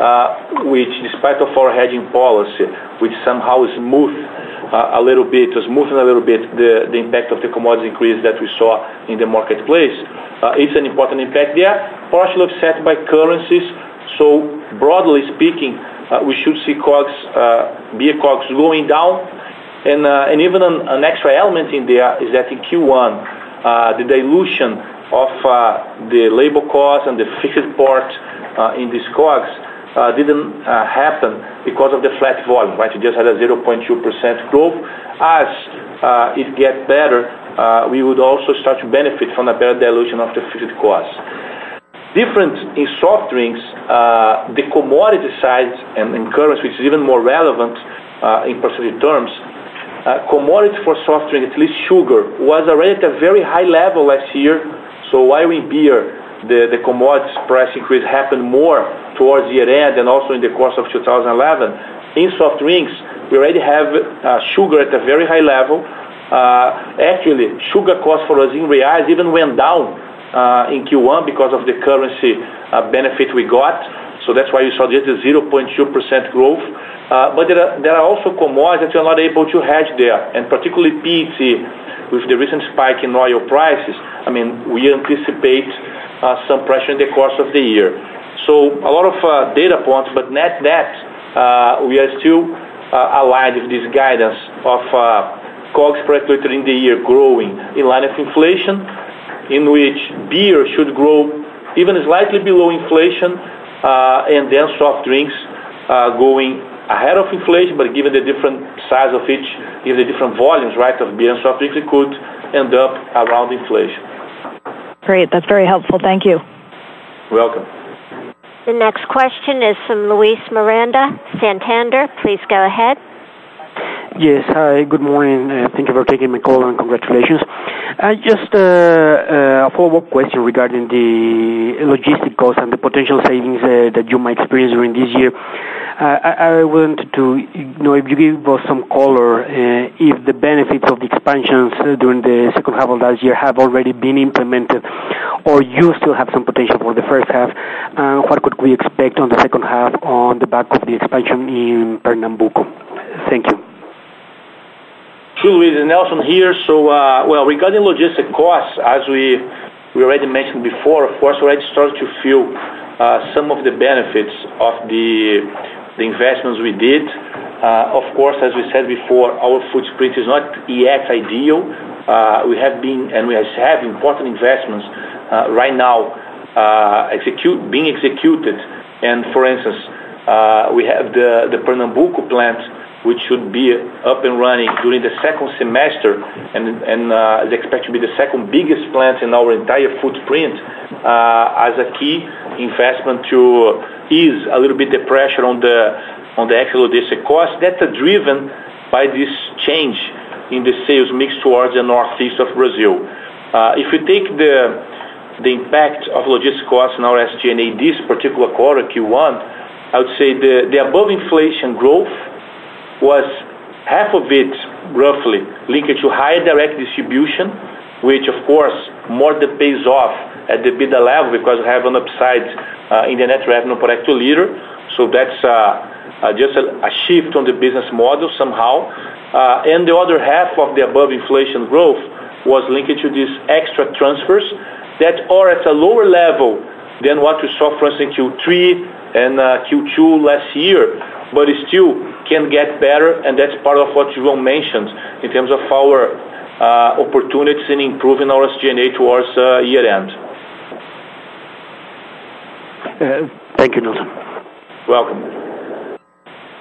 uh, which despite of our hedging policy, which somehow smooth a little bit, smoothing a little bit the impact of the commodity increase that we saw in the marketplace. Uh, it's an important impact there, partially offset by currencies. So broadly speaking, uh, we should see uh, beer COGS going down. And uh and even an extra element in there is that in Q1, the dilution of the labor cost and the fixed part in these COGS Uh, didn't uh, happen because of the flat volume. Right? We just had a 0.2% growth. As uh, it get better, we would also start to benefit from a better dilution of the fixed costs. Different in soft drinks, the commodity side and in currency, which is even more relevant in percentage terms, commodity for soft drink, at least sugar, was already at a very high level last year. So while in beer, the commodities price increase happened more towards year-end and also in the course of 2011. In soft drinks, we already have uh, sugar at a very high level, uh, Actually, sugar cost for us in reais even went down uh, in Q1 because of the currency benefit we got. So that's why you saw just a 0.2% growth. Uh but there are also commodities that you're not able to hedge there, and particularly PET with the recent spike in oil prices. I mean we anticipate Uh, some pressure in the course of the year. So a lot of uh, data points, but net-net, uh, we are still aligned with this guidance of COGS per hectoliter in the year growing in line with inflation, in which beer should grow even slightly below inflation, and then soft drinks going ahead of inflation. But given the different size of each, given the different volumes right, of beer and soft drinks, it could end up around inflation.
Great. That's very helpful. Thank you.
Welcome.
The next question is from Luis Miranda, Santander. Please go ahead.
Yes. Hi, good morning. Uh, thank you for taking my call, and congratulations. Just uh, uh, a follow-up question regarding the logistic costs and the potential savings that you might experience during this year. I wanted to know if you give us some color, if the benefits of the expansions during the second half of last year have already been implemented, or you still have some potential for the first half. And what could we expect on the second half on the back of the expansion in Pernambuco? Thank you.
Sure, Luis. Nelson here. So uh well, regarding logistic costs, as we we already mentioned before, of course, we already started to feel uh, some of the benefits of the the investments we did. Uh, of course, as we said before, our footprint is not yet ideal. Uh, we have been, and we have important investments right now being executed. And for instance, we have the the Pernambuco plant, which should be up and running during the second semester, and uh, is expected to be the second biggest plant in our entire footprint, uh, as a key investment to ease a little bit the pressure on the actual logistic cost. That's driven by this change in the sales mix towards the northeast of Brazil. Uh, if you take the the impact of logistic costs in our SG&A this particular quarter, Q1, I would say the above-inflation growth was half of it, roughly, linked to higher direct distribution, which of course, more than pays off at the EBITDA level because we have an upside uh, in the net revenue per hectoliter. That's uh, uh, just a shift on the business model somehow. And the other half of the above-inflation growth was linked to these extra transfers that are at a lower level than what we saw, for instance, Q3 and Q2 last year, but it still can get better, and that's part of what João mentioned in terms of our uh, opportunities in improving our SG&A towards uh, year-end.
Uh, thank you, Nelson.
Welcome.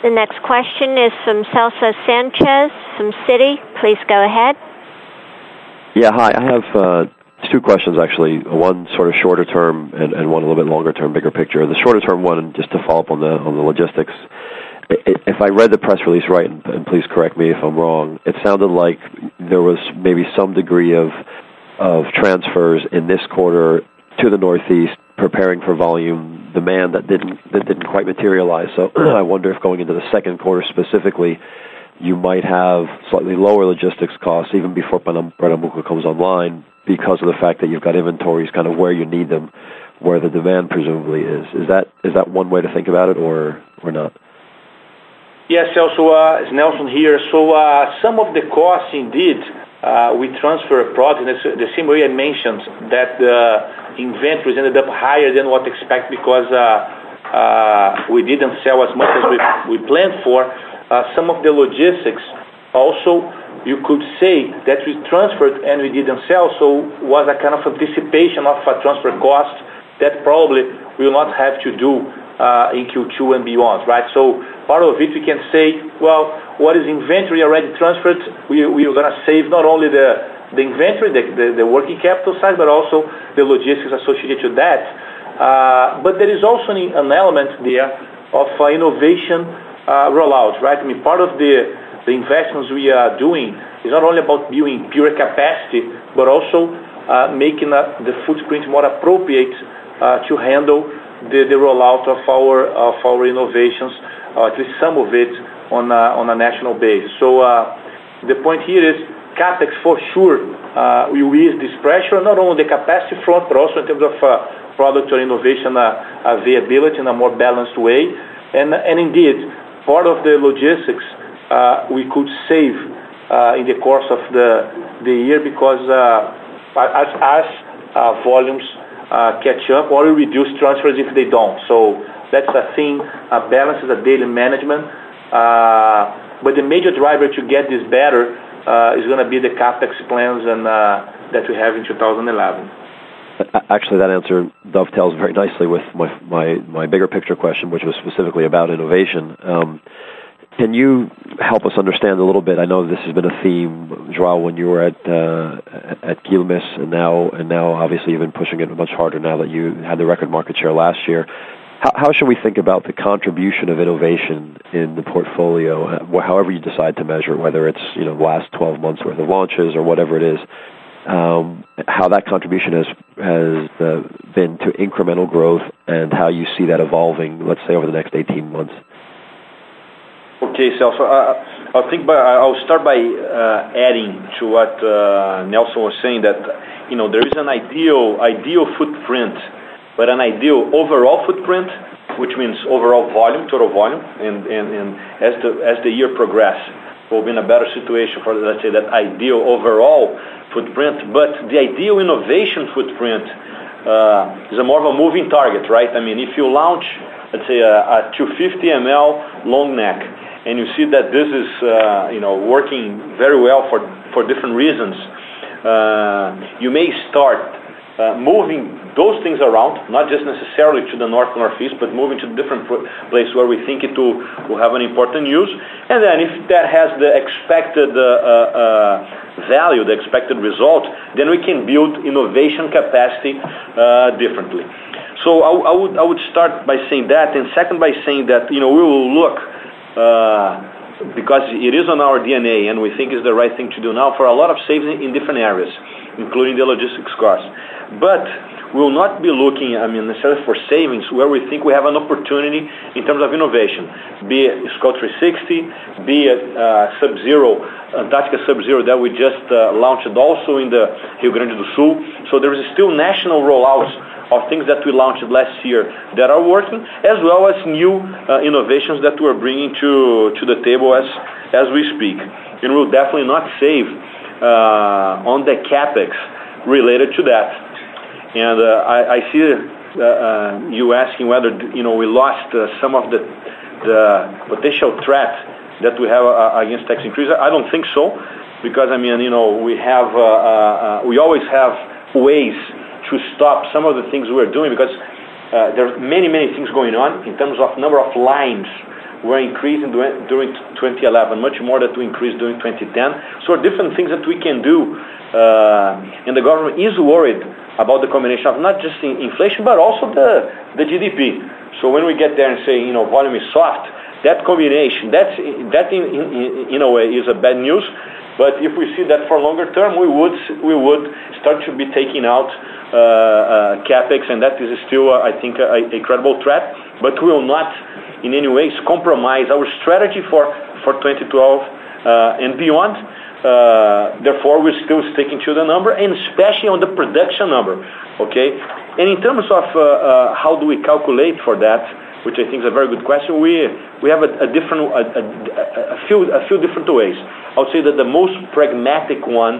The next question is from Celso Sanchez from Citi. Please go ahead.
Yeah. Hi. I have two questions, actually. One sort of shorter term and one a little bit longer term, bigger picture. The shorter term one, just to follow up on the logistics. If I read the press release right, and please correct me if I'm wrong, it sounded like there was maybe some degree of of transfers in this quarter to the Northeast preparing for volume demand that didn't that didn't quite materialize. So I wonder if going into the second quarter specifically, you might have slightly lower logistics costs even before Pernambuco comes online because of the fact that you've got inventories kind of where you need them, where the demand presumably is. Is that is that one way to think about it or or not?
Yes, Celso. It's Nelson here. So uh some of the costs, indeed, uh, we transfer a product the same way I mentioned that the inventories ended up higher than what expected because uh, uh, we didn't sell as much as we we planned for. Some of the logistics also, you could say that we transferred and we didn't sell, so was a kind of anticipation of a transfer cost that probably we will not have to do in Q2 and beyond, right? Part of it, we can say, well, what is inventory already transferred, we we are going to save not only the the inventory, the the working capital side, but also the logistics associated to that. Uh, but there is also an element there of uh, innovation uh, rollout, right? I mean, part of the investments we are doing is not only about building pure capacity, but also uh, making the footprint more appropriate to handle the rollout of our of our innovations, uh, at least some of it, on on a national base. So uh the point here is CapEx for sure uh, will ease this pressure, not only the capacity front, but also in terms of uh, product or innovation availability in a more balanced way. And and indeed, part of the logistics we could save in the course of the the year because as volumes Uh, catch up or reduce transfers if they don't. So that's a thing, a balance is a daily management. Uh, but the major driver to get this better uh, is going to be the CapEx plans and that we have in 2011.
Actually, that answer dovetails very nicely with my bigger picture question, which was specifically about innovation. Um, Can you help us understand a little bit, I know this has been a theme, Joao, when you were at uh, at Quilmes, and now and now obviously you've been pushing it much harder now that you had the record market share last year. How should we think about the contribution of innovation in the portfolio, however you decide to measure, it, whether it's you know the last 12 months worth of launches or whatever it is, Um, how that contribution has has been to incremental growth and how you see that evolving, let's say, over the next 18 months?
Okay, Celso. Ah, ah, I think I'll start by uh, adding to what uh, Nelson was saying, that uh you know there is an ideal ideal footprint, but an ideal overall footprint, which means overall volume, total volume. And as the as the year progress, we'll be in a better situation for, let's say, that ideal overall footprint. But the ideal innovation footprint uh, is a more of a moving target, right? I mean if you launch, let's say, a 250 ml long neck, and you see that this is uh, you know working very well for for different reasons, uh, you may start uh, moving those things around, not just necessarily to the north, northeast, but moving to different places where we think it will have an important use. And then if that has the expected value, the expected result, then we can build innovation capacity differently. So I I, would start by saying that, and second by saying that you know we will look, Uh, because it is on our DNA, and we think it's the right thing to do now for a lot of savings in different areas, including the logistics cost. But we will not be looking I mean necessarily for savings where we think we have an opportunity in terms of innovation, be it Skol 360, be it uh, Antarctica Sub Zero that we just uh, launched also in the Rio Grande do Sul. So there is still national rollouts of things that we launched last year that are working, as well as new uh, innovations that we're bringing to the table as we speak. And we'll definitely not save uh, on the CapEx related to that. And uh I see uh, you asking whether you know we lost some of the potential threat that we have against tax increase. I don't think so, because I mean you know we have uh we always have ways to stop some of the things we're doing because uh, there are many many things going on in terms of number of lines were increasing during 2011, much more that we increased during 2010. So Different things that we can do, uh, and the government is worried about the combination of not just inflation, but also the the GDP. So when we get there and say you know, volume is soft, that combination, that's, that in in a way is a bad news. But if we see that for longer term, we would we would start to be taking out uh, uh, CapEx, and that is still, uh, I think, a credible threat. But we will not in any ways compromise our strategy for for 2012 and beyond. Therefore, we're still sticking to the number, and especially on the production number. Okay? And in terms of how do we calculate for that, which I think is a very good question, we have a few a few different ways. I would say that the most pragmatic one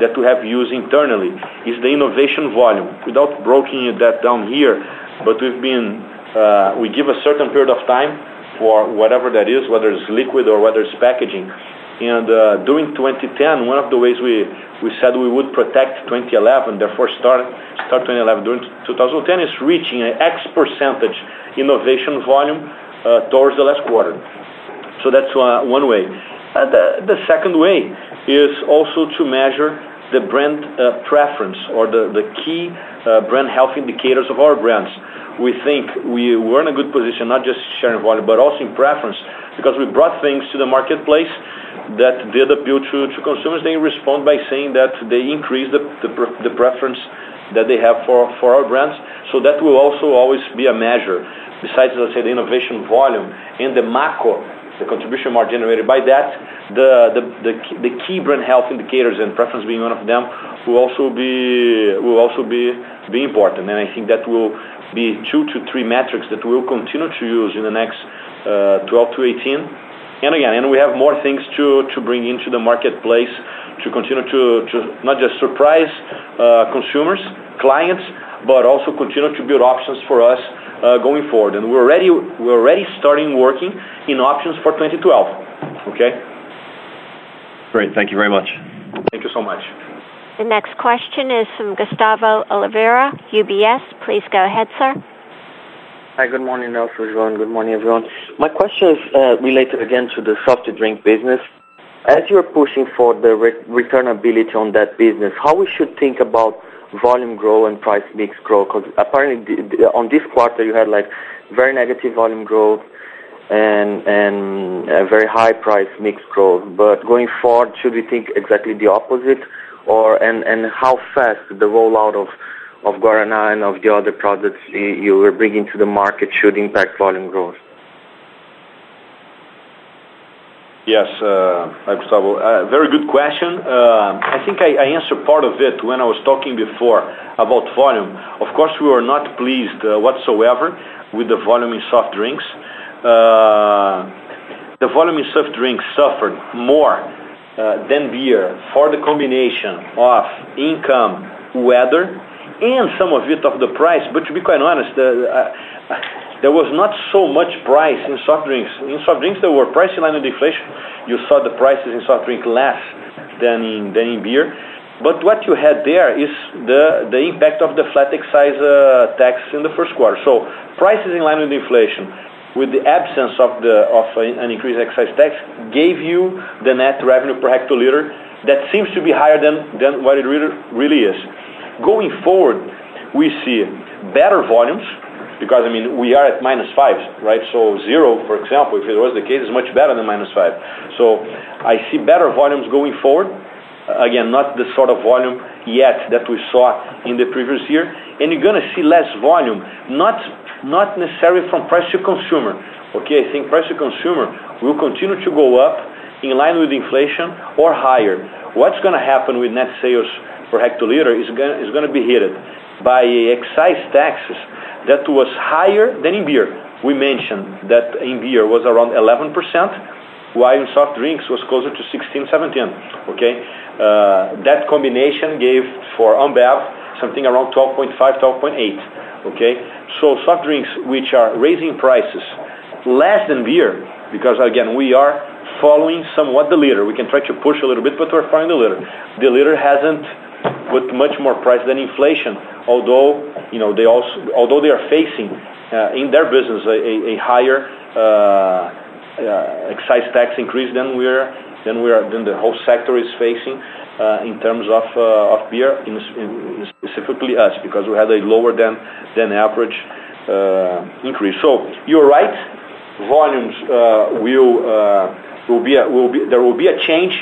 that we have used internally is the innovation volume. Without breaking that down here, but we've been uh we give a certain period of time for whatever that is, whether it's liquid or whether it's packaging. Uh, during 2010, one of the ways we we said we would protect 2011, therefore start start 2011 during 2010, is reaching an X percentage innovation volume uh, towards the last quarter. So that's uh, one way. Uh, the the second way is also to measure the brand preference or the key brand health indicators of our brands. We think we were in a good position, not just sharing volume, but also in preference, because we brought things to the marketplace that did appeal to to consumers. They respond by saying that they increase the the preference that they have for for our brands. So that will also always be a measure. Besides, let's say, the innovation volume and the macro the contribution margin generated by that, the key brand health indicators and preference being one of them, will also be will also be be important. And I think that will be two to three metrics that we'll continue to use in the next uh, 12 to 18. And again, and we have more things to to bring into the marketplace to continue to to not just surprise uh, consumers, clients, but also continue to build options for us uh, going forward. And we're already, we're already starting working in options for 2012. Okay?
Great. Thank you very much.
Thank you so much.
The next question is from Gustavo Oliveira, UBS. Please go ahead, sir.
Hi, good morning, Nelson. Good morning, everyone. My question is uh, related again to the soft drink business. As you're pushing for the returnability on that business, how we should think about volume growth and price mix growth? Because apparently, on this quarter, you had like very negative volume growth and and a very high price mix growth. But going forward, should we think exactly the opposite? Or and and how fast the rollout of Guaraná and of the other products you were bringing to the market should impact volume growth?
Yes. Uh, hi, Gustavo. Uh, very good question. Uh, I think I answered part of it when I was talking before about volume. Of course, we were not pleased whatsoever with the volume in soft drinks. The volume in soft drinks suffered more than beer for the combination of income, weather, and some of it of the price. But to be quite honest, uh, uh, there was not so much price in soft drinks. In soft drinks, there were price in line with inflation. You saw the prices in soft drink less than in than in beer. But what you had there is the the impact of the flat excise uh, tax in the first quarter. So prices in line with inflation, with the absence of the, of an increased excise tax, gave you the net revenue per hectoliter that seems to be higher than than what it really, really is. Going forward, we see better volumes because I mean, we are at minus five, right? So Zero, for example, if it was the case, is much better than minus five. So I see better volumes going forward. Again, not the sort of volume yet that we saw in the previous year. And you're going to see less volume, not, not necessarily from price to consumer. Okay? I think price to consumer will continue to go up in line with inflation or higher. What's going to happen with net sales per hectoliter is going to be hit by excise taxes that was higher than in beer. We mentioned that in beer was around 11%, while in soft drinks was closer to 16%, 17%. Okay? Uh, that combination gave for Ambev something around 12.5%, 12.8%. Okay? Soft drinks, which are raising prices less than beer, because again, we are following somewhat the leader. We can try to push a little bit, but we're following the leader. The leader hasn't put much more price than inflation, although they also although they are facing, uh, in their business, a higher uh, uh, excise tax increase than the whole sector is facing in terms of beer, specifically us, because we had a lower than average increase. So you're right, volumes, will be, there will be a change,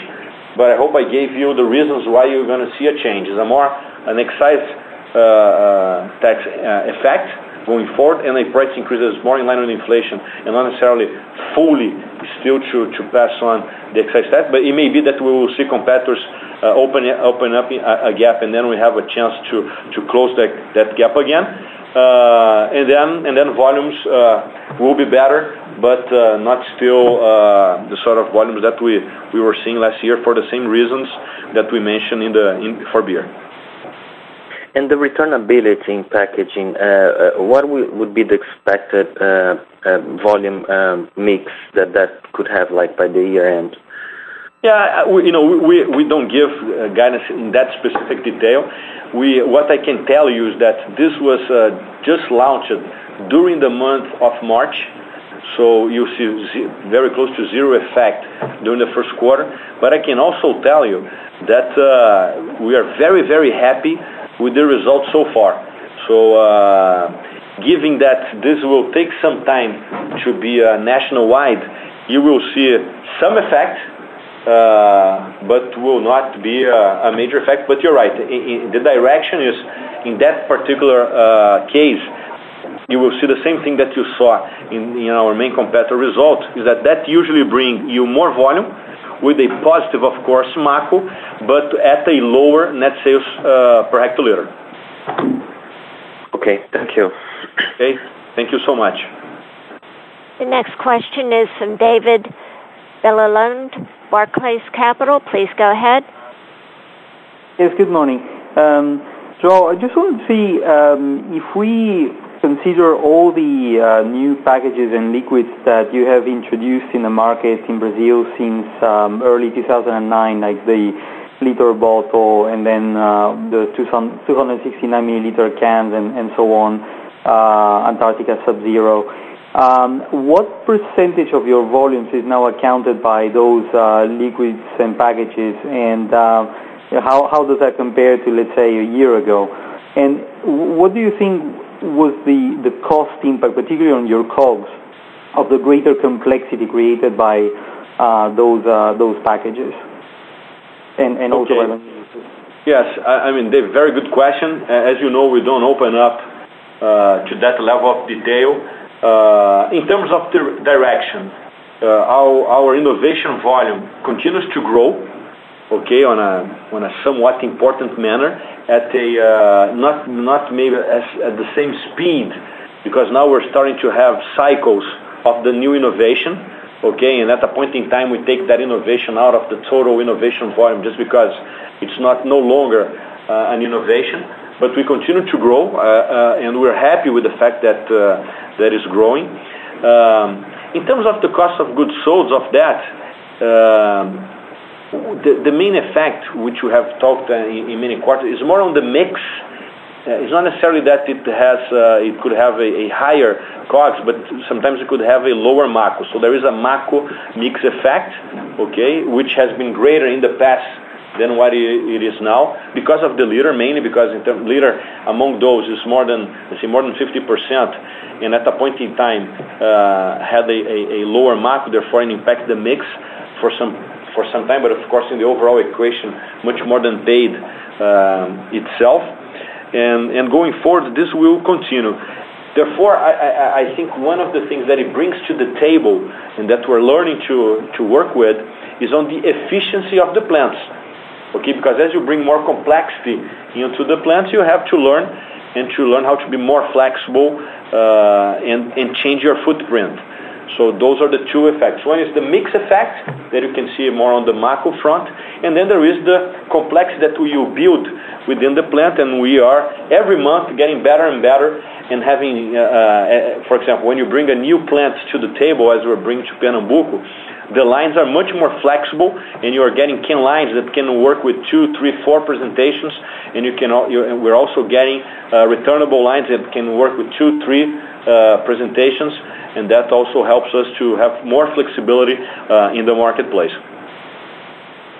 but I hope I gave you the reasons why you're going to see a change. It's a more an excise uh, tax uh, effect going forward, and a price increase that is more in line with inflation and not necessarily fully still to to pass on the excise tax. But it may be that we will see competitors open open up a gap, and then we have a chance to to close that that gap again. Uh, and then and then volumes uh, will be better, but uh, not still uh, the sort of volumes that we we were seeing last year for the same reasons that we mentioned in the in for beer.
And the returnability in packaging, uh, what would be the expected volume mix that that could have like by the year-end?
Yeah. You know, we we don't give guidance in that specific detail. We what I can tell you is that this was just launched during the month of March, so you'll see very close to zero effect during the first quarter. But I can also tell you that uh, we are very very happy with the results so far. So uh given that this will take some time to be uh, nationwide, you will see some effect, uh, but will not be a major effect. But you're right. The direction is, in that particular case, you will see the same thing that you saw in our main competitor result, is that that usually bring you more volume with a positive, of course, MACO, but at a lower net sales uh, per hectoliter.
Okay. Thank you.
Okay. Thank you so much.
The next question is from David Belliard, Barclays Capital. Please go ahead.
Yes, good morning. Um, João, I just want to see um, if we consider all the uh, new packages and liquids that you have introduced in the market in Brazil since um, early 2009, like the liter bottle and then uh, the 269 milliliter cans and and so on, uh, Antarctica Sub Zero. Um, what percentage of your volumes is now accounted by those liquids and packages, and how, how does that compare to, let's say, a year ago? And what do you think was the cost impact, particularly on your COGS, of the greater complexity created by uh, uh, those packages?
Okay. Yes. Dave, very good question. As you know, we don't open up uh, to that level of detail. In terms of direction, our innovation volume continues to grow, okay, on a on a somewhat important manner, at a, uh, not not maybe at the same speed, because now we're starting to have cycles of the new innovation, okay? And at a point in time, we take that innovation out of the total innovation volume just because it's not no longer uh, an innovation. But we continue to grow, uh, and we're happy with the fact that that is growing. Um, in terms of the cost of goods sold of that, um, the main effect, which we have talked uh, in many quarters, is more on the mix. Uh, it's not necessarily that it has uh it could have a higher COGS, but sometimes it could have a lower MACO. So there is a MACO mix effect, okay, which has been greater in the past than what it is now because of the liter, mainly because liter among those is more than 50%, and at a point in time, uh, had a lower MACO, therefore it impact the mix for some time. But of course, in the overall equation, much more than paid um, itself. And going forward, this will continue. Therefore, I think one of the things that it brings to the table and that we're learning to work with is on the efficiency of the plants. Okay? Because as you bring more complexity into the plants, you have to learn and to learn how to be more flexible, uh, and change your footprint. So those are the two effects. One is the mix effect that you can see more on the MACO front, and then there is the complexity that you build within the plant, and we are every month getting better and better and having, uh, uh, for example, when you bring a new plant to the table, as we're bringing to Pernambuco, the lines are much more flexible, and you are getting can lines that can work with two, three, four presentations, and you can. we're also getting uh, returnable lines that can work with two, three uh, presentations, and that also helps us to have more flexibility uh, in the marketplace.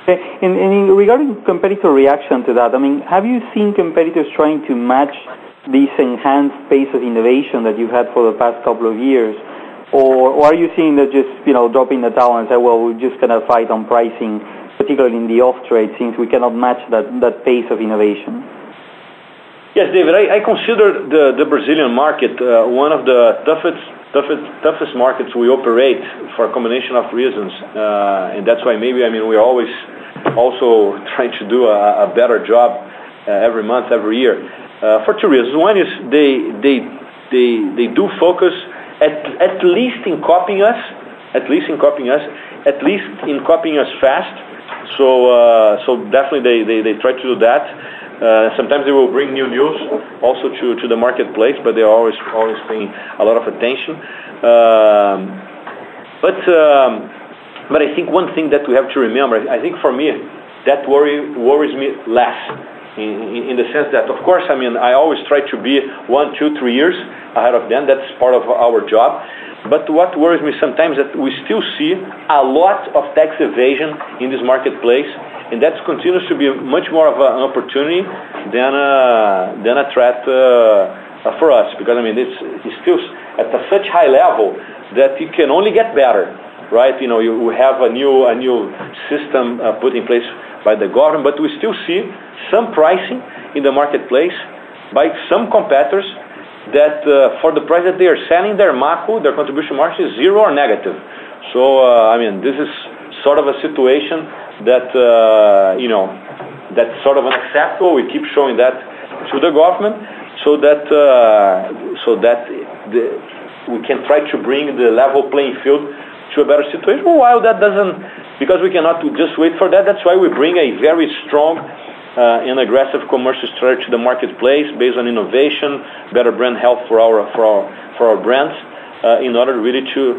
Okay. Regarding competitor reaction to that, I mean, have you seen competitors trying to match this enhanced pace of innovation that you've had for the past couple of years? Or, or are you seeing them just you know, dropping the towel and say, "Well, we're just going to fight on pricing, particularly in the off-trade, since we cannot match that that pace of innovation?
Yes, David, I consider the Brazilian market uh, one of the toughest markets we operate for a combination of reasons. Uh and that's why maybe I mean we're always also trying to do a better job every month, every year. For two reasons. One is they do focus at at least in copying us, at least in copying us At least in copying us fast. So uh so definitely they try to do that. Sometimes they will bring new news also to to the marketplace, but they're always always paying a lot of attention. Um, But um, but I think one thing that we have to remember, I think for me, that worry worries me less in in, the sense that, of course, I mean, I always try to be one, two, three years ahead of them. That's part of our job. But what worries me sometimes that we still see a lot of tax evasion in this marketplace, and that continues to be much more of an opportunity than a threat uh, for us. Because I mean it's still at a such high level that it can only get better, right? You know, you have a new a new system uh, put in place by the government, but we still see some pricing in the marketplace by some competitors that uh, for the price that they are selling their MACO, their contribution margin is zero or negative. So, uh, I mean, this is sort of a situation that uh you know that's sort of unacceptable. We keep showing that to the government so that uh, so that we can try to bring the level playing field to a better situation. While that doesn't, because we cannot just wait for that. that's why we bring a very strong Uh, and aggressive commercial strategy to the marketplace based on innovation, better brand health for our brands, uh, in order really to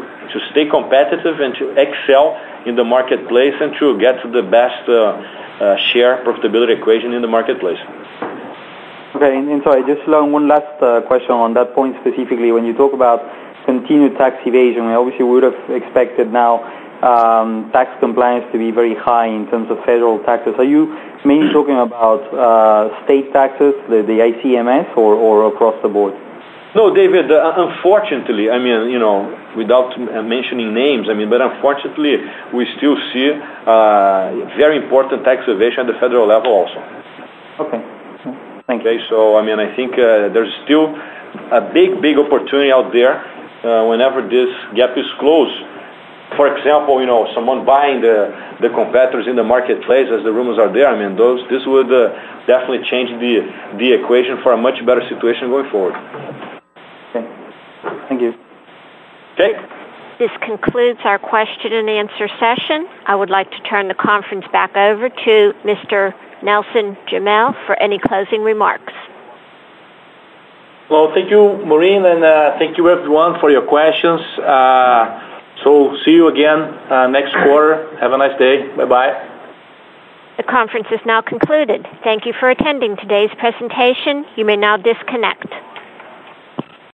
stay competitive and to excel in the marketplace and to get to the best uh, share profitability equation in the marketplace.
Okay. And sorry, just one last question on that point specifically. When you talk about continued tax evasion, obviously we would have expected now um, tax compliance to be very high in terms of federal taxes. Are you mainly talking about uh, state taxes, the the ICMS, or or across the board?
No, David, uh, unfortunately, I mean, you know, without uh, mentioning names, I mean, but unfortunately, we still see very important tax evasion at the federal level also.
Okay. Thank you.
Okay. So I mean, I think there's still a big, big opportunity out there whenever this gap is closed. For example, you know, someone buying the the competitors in the marketplace as the rumors are there, among those this would uh, definitely change the the equation for a much better situation going forward.
Okay. Thank you.
Okay.
This concludes our question and answer session. I would like to turn the conference back over to Mr. Nelson Jamel for any closing remarks.
Well, thank you, Maureen, and uh, thank you everyone for your questions. Uh, So see you again uh, next quarter. Have a nice day. Bye-bye.
The conference is now concluded. Thank you for attending today's presentation. You may now disconnect.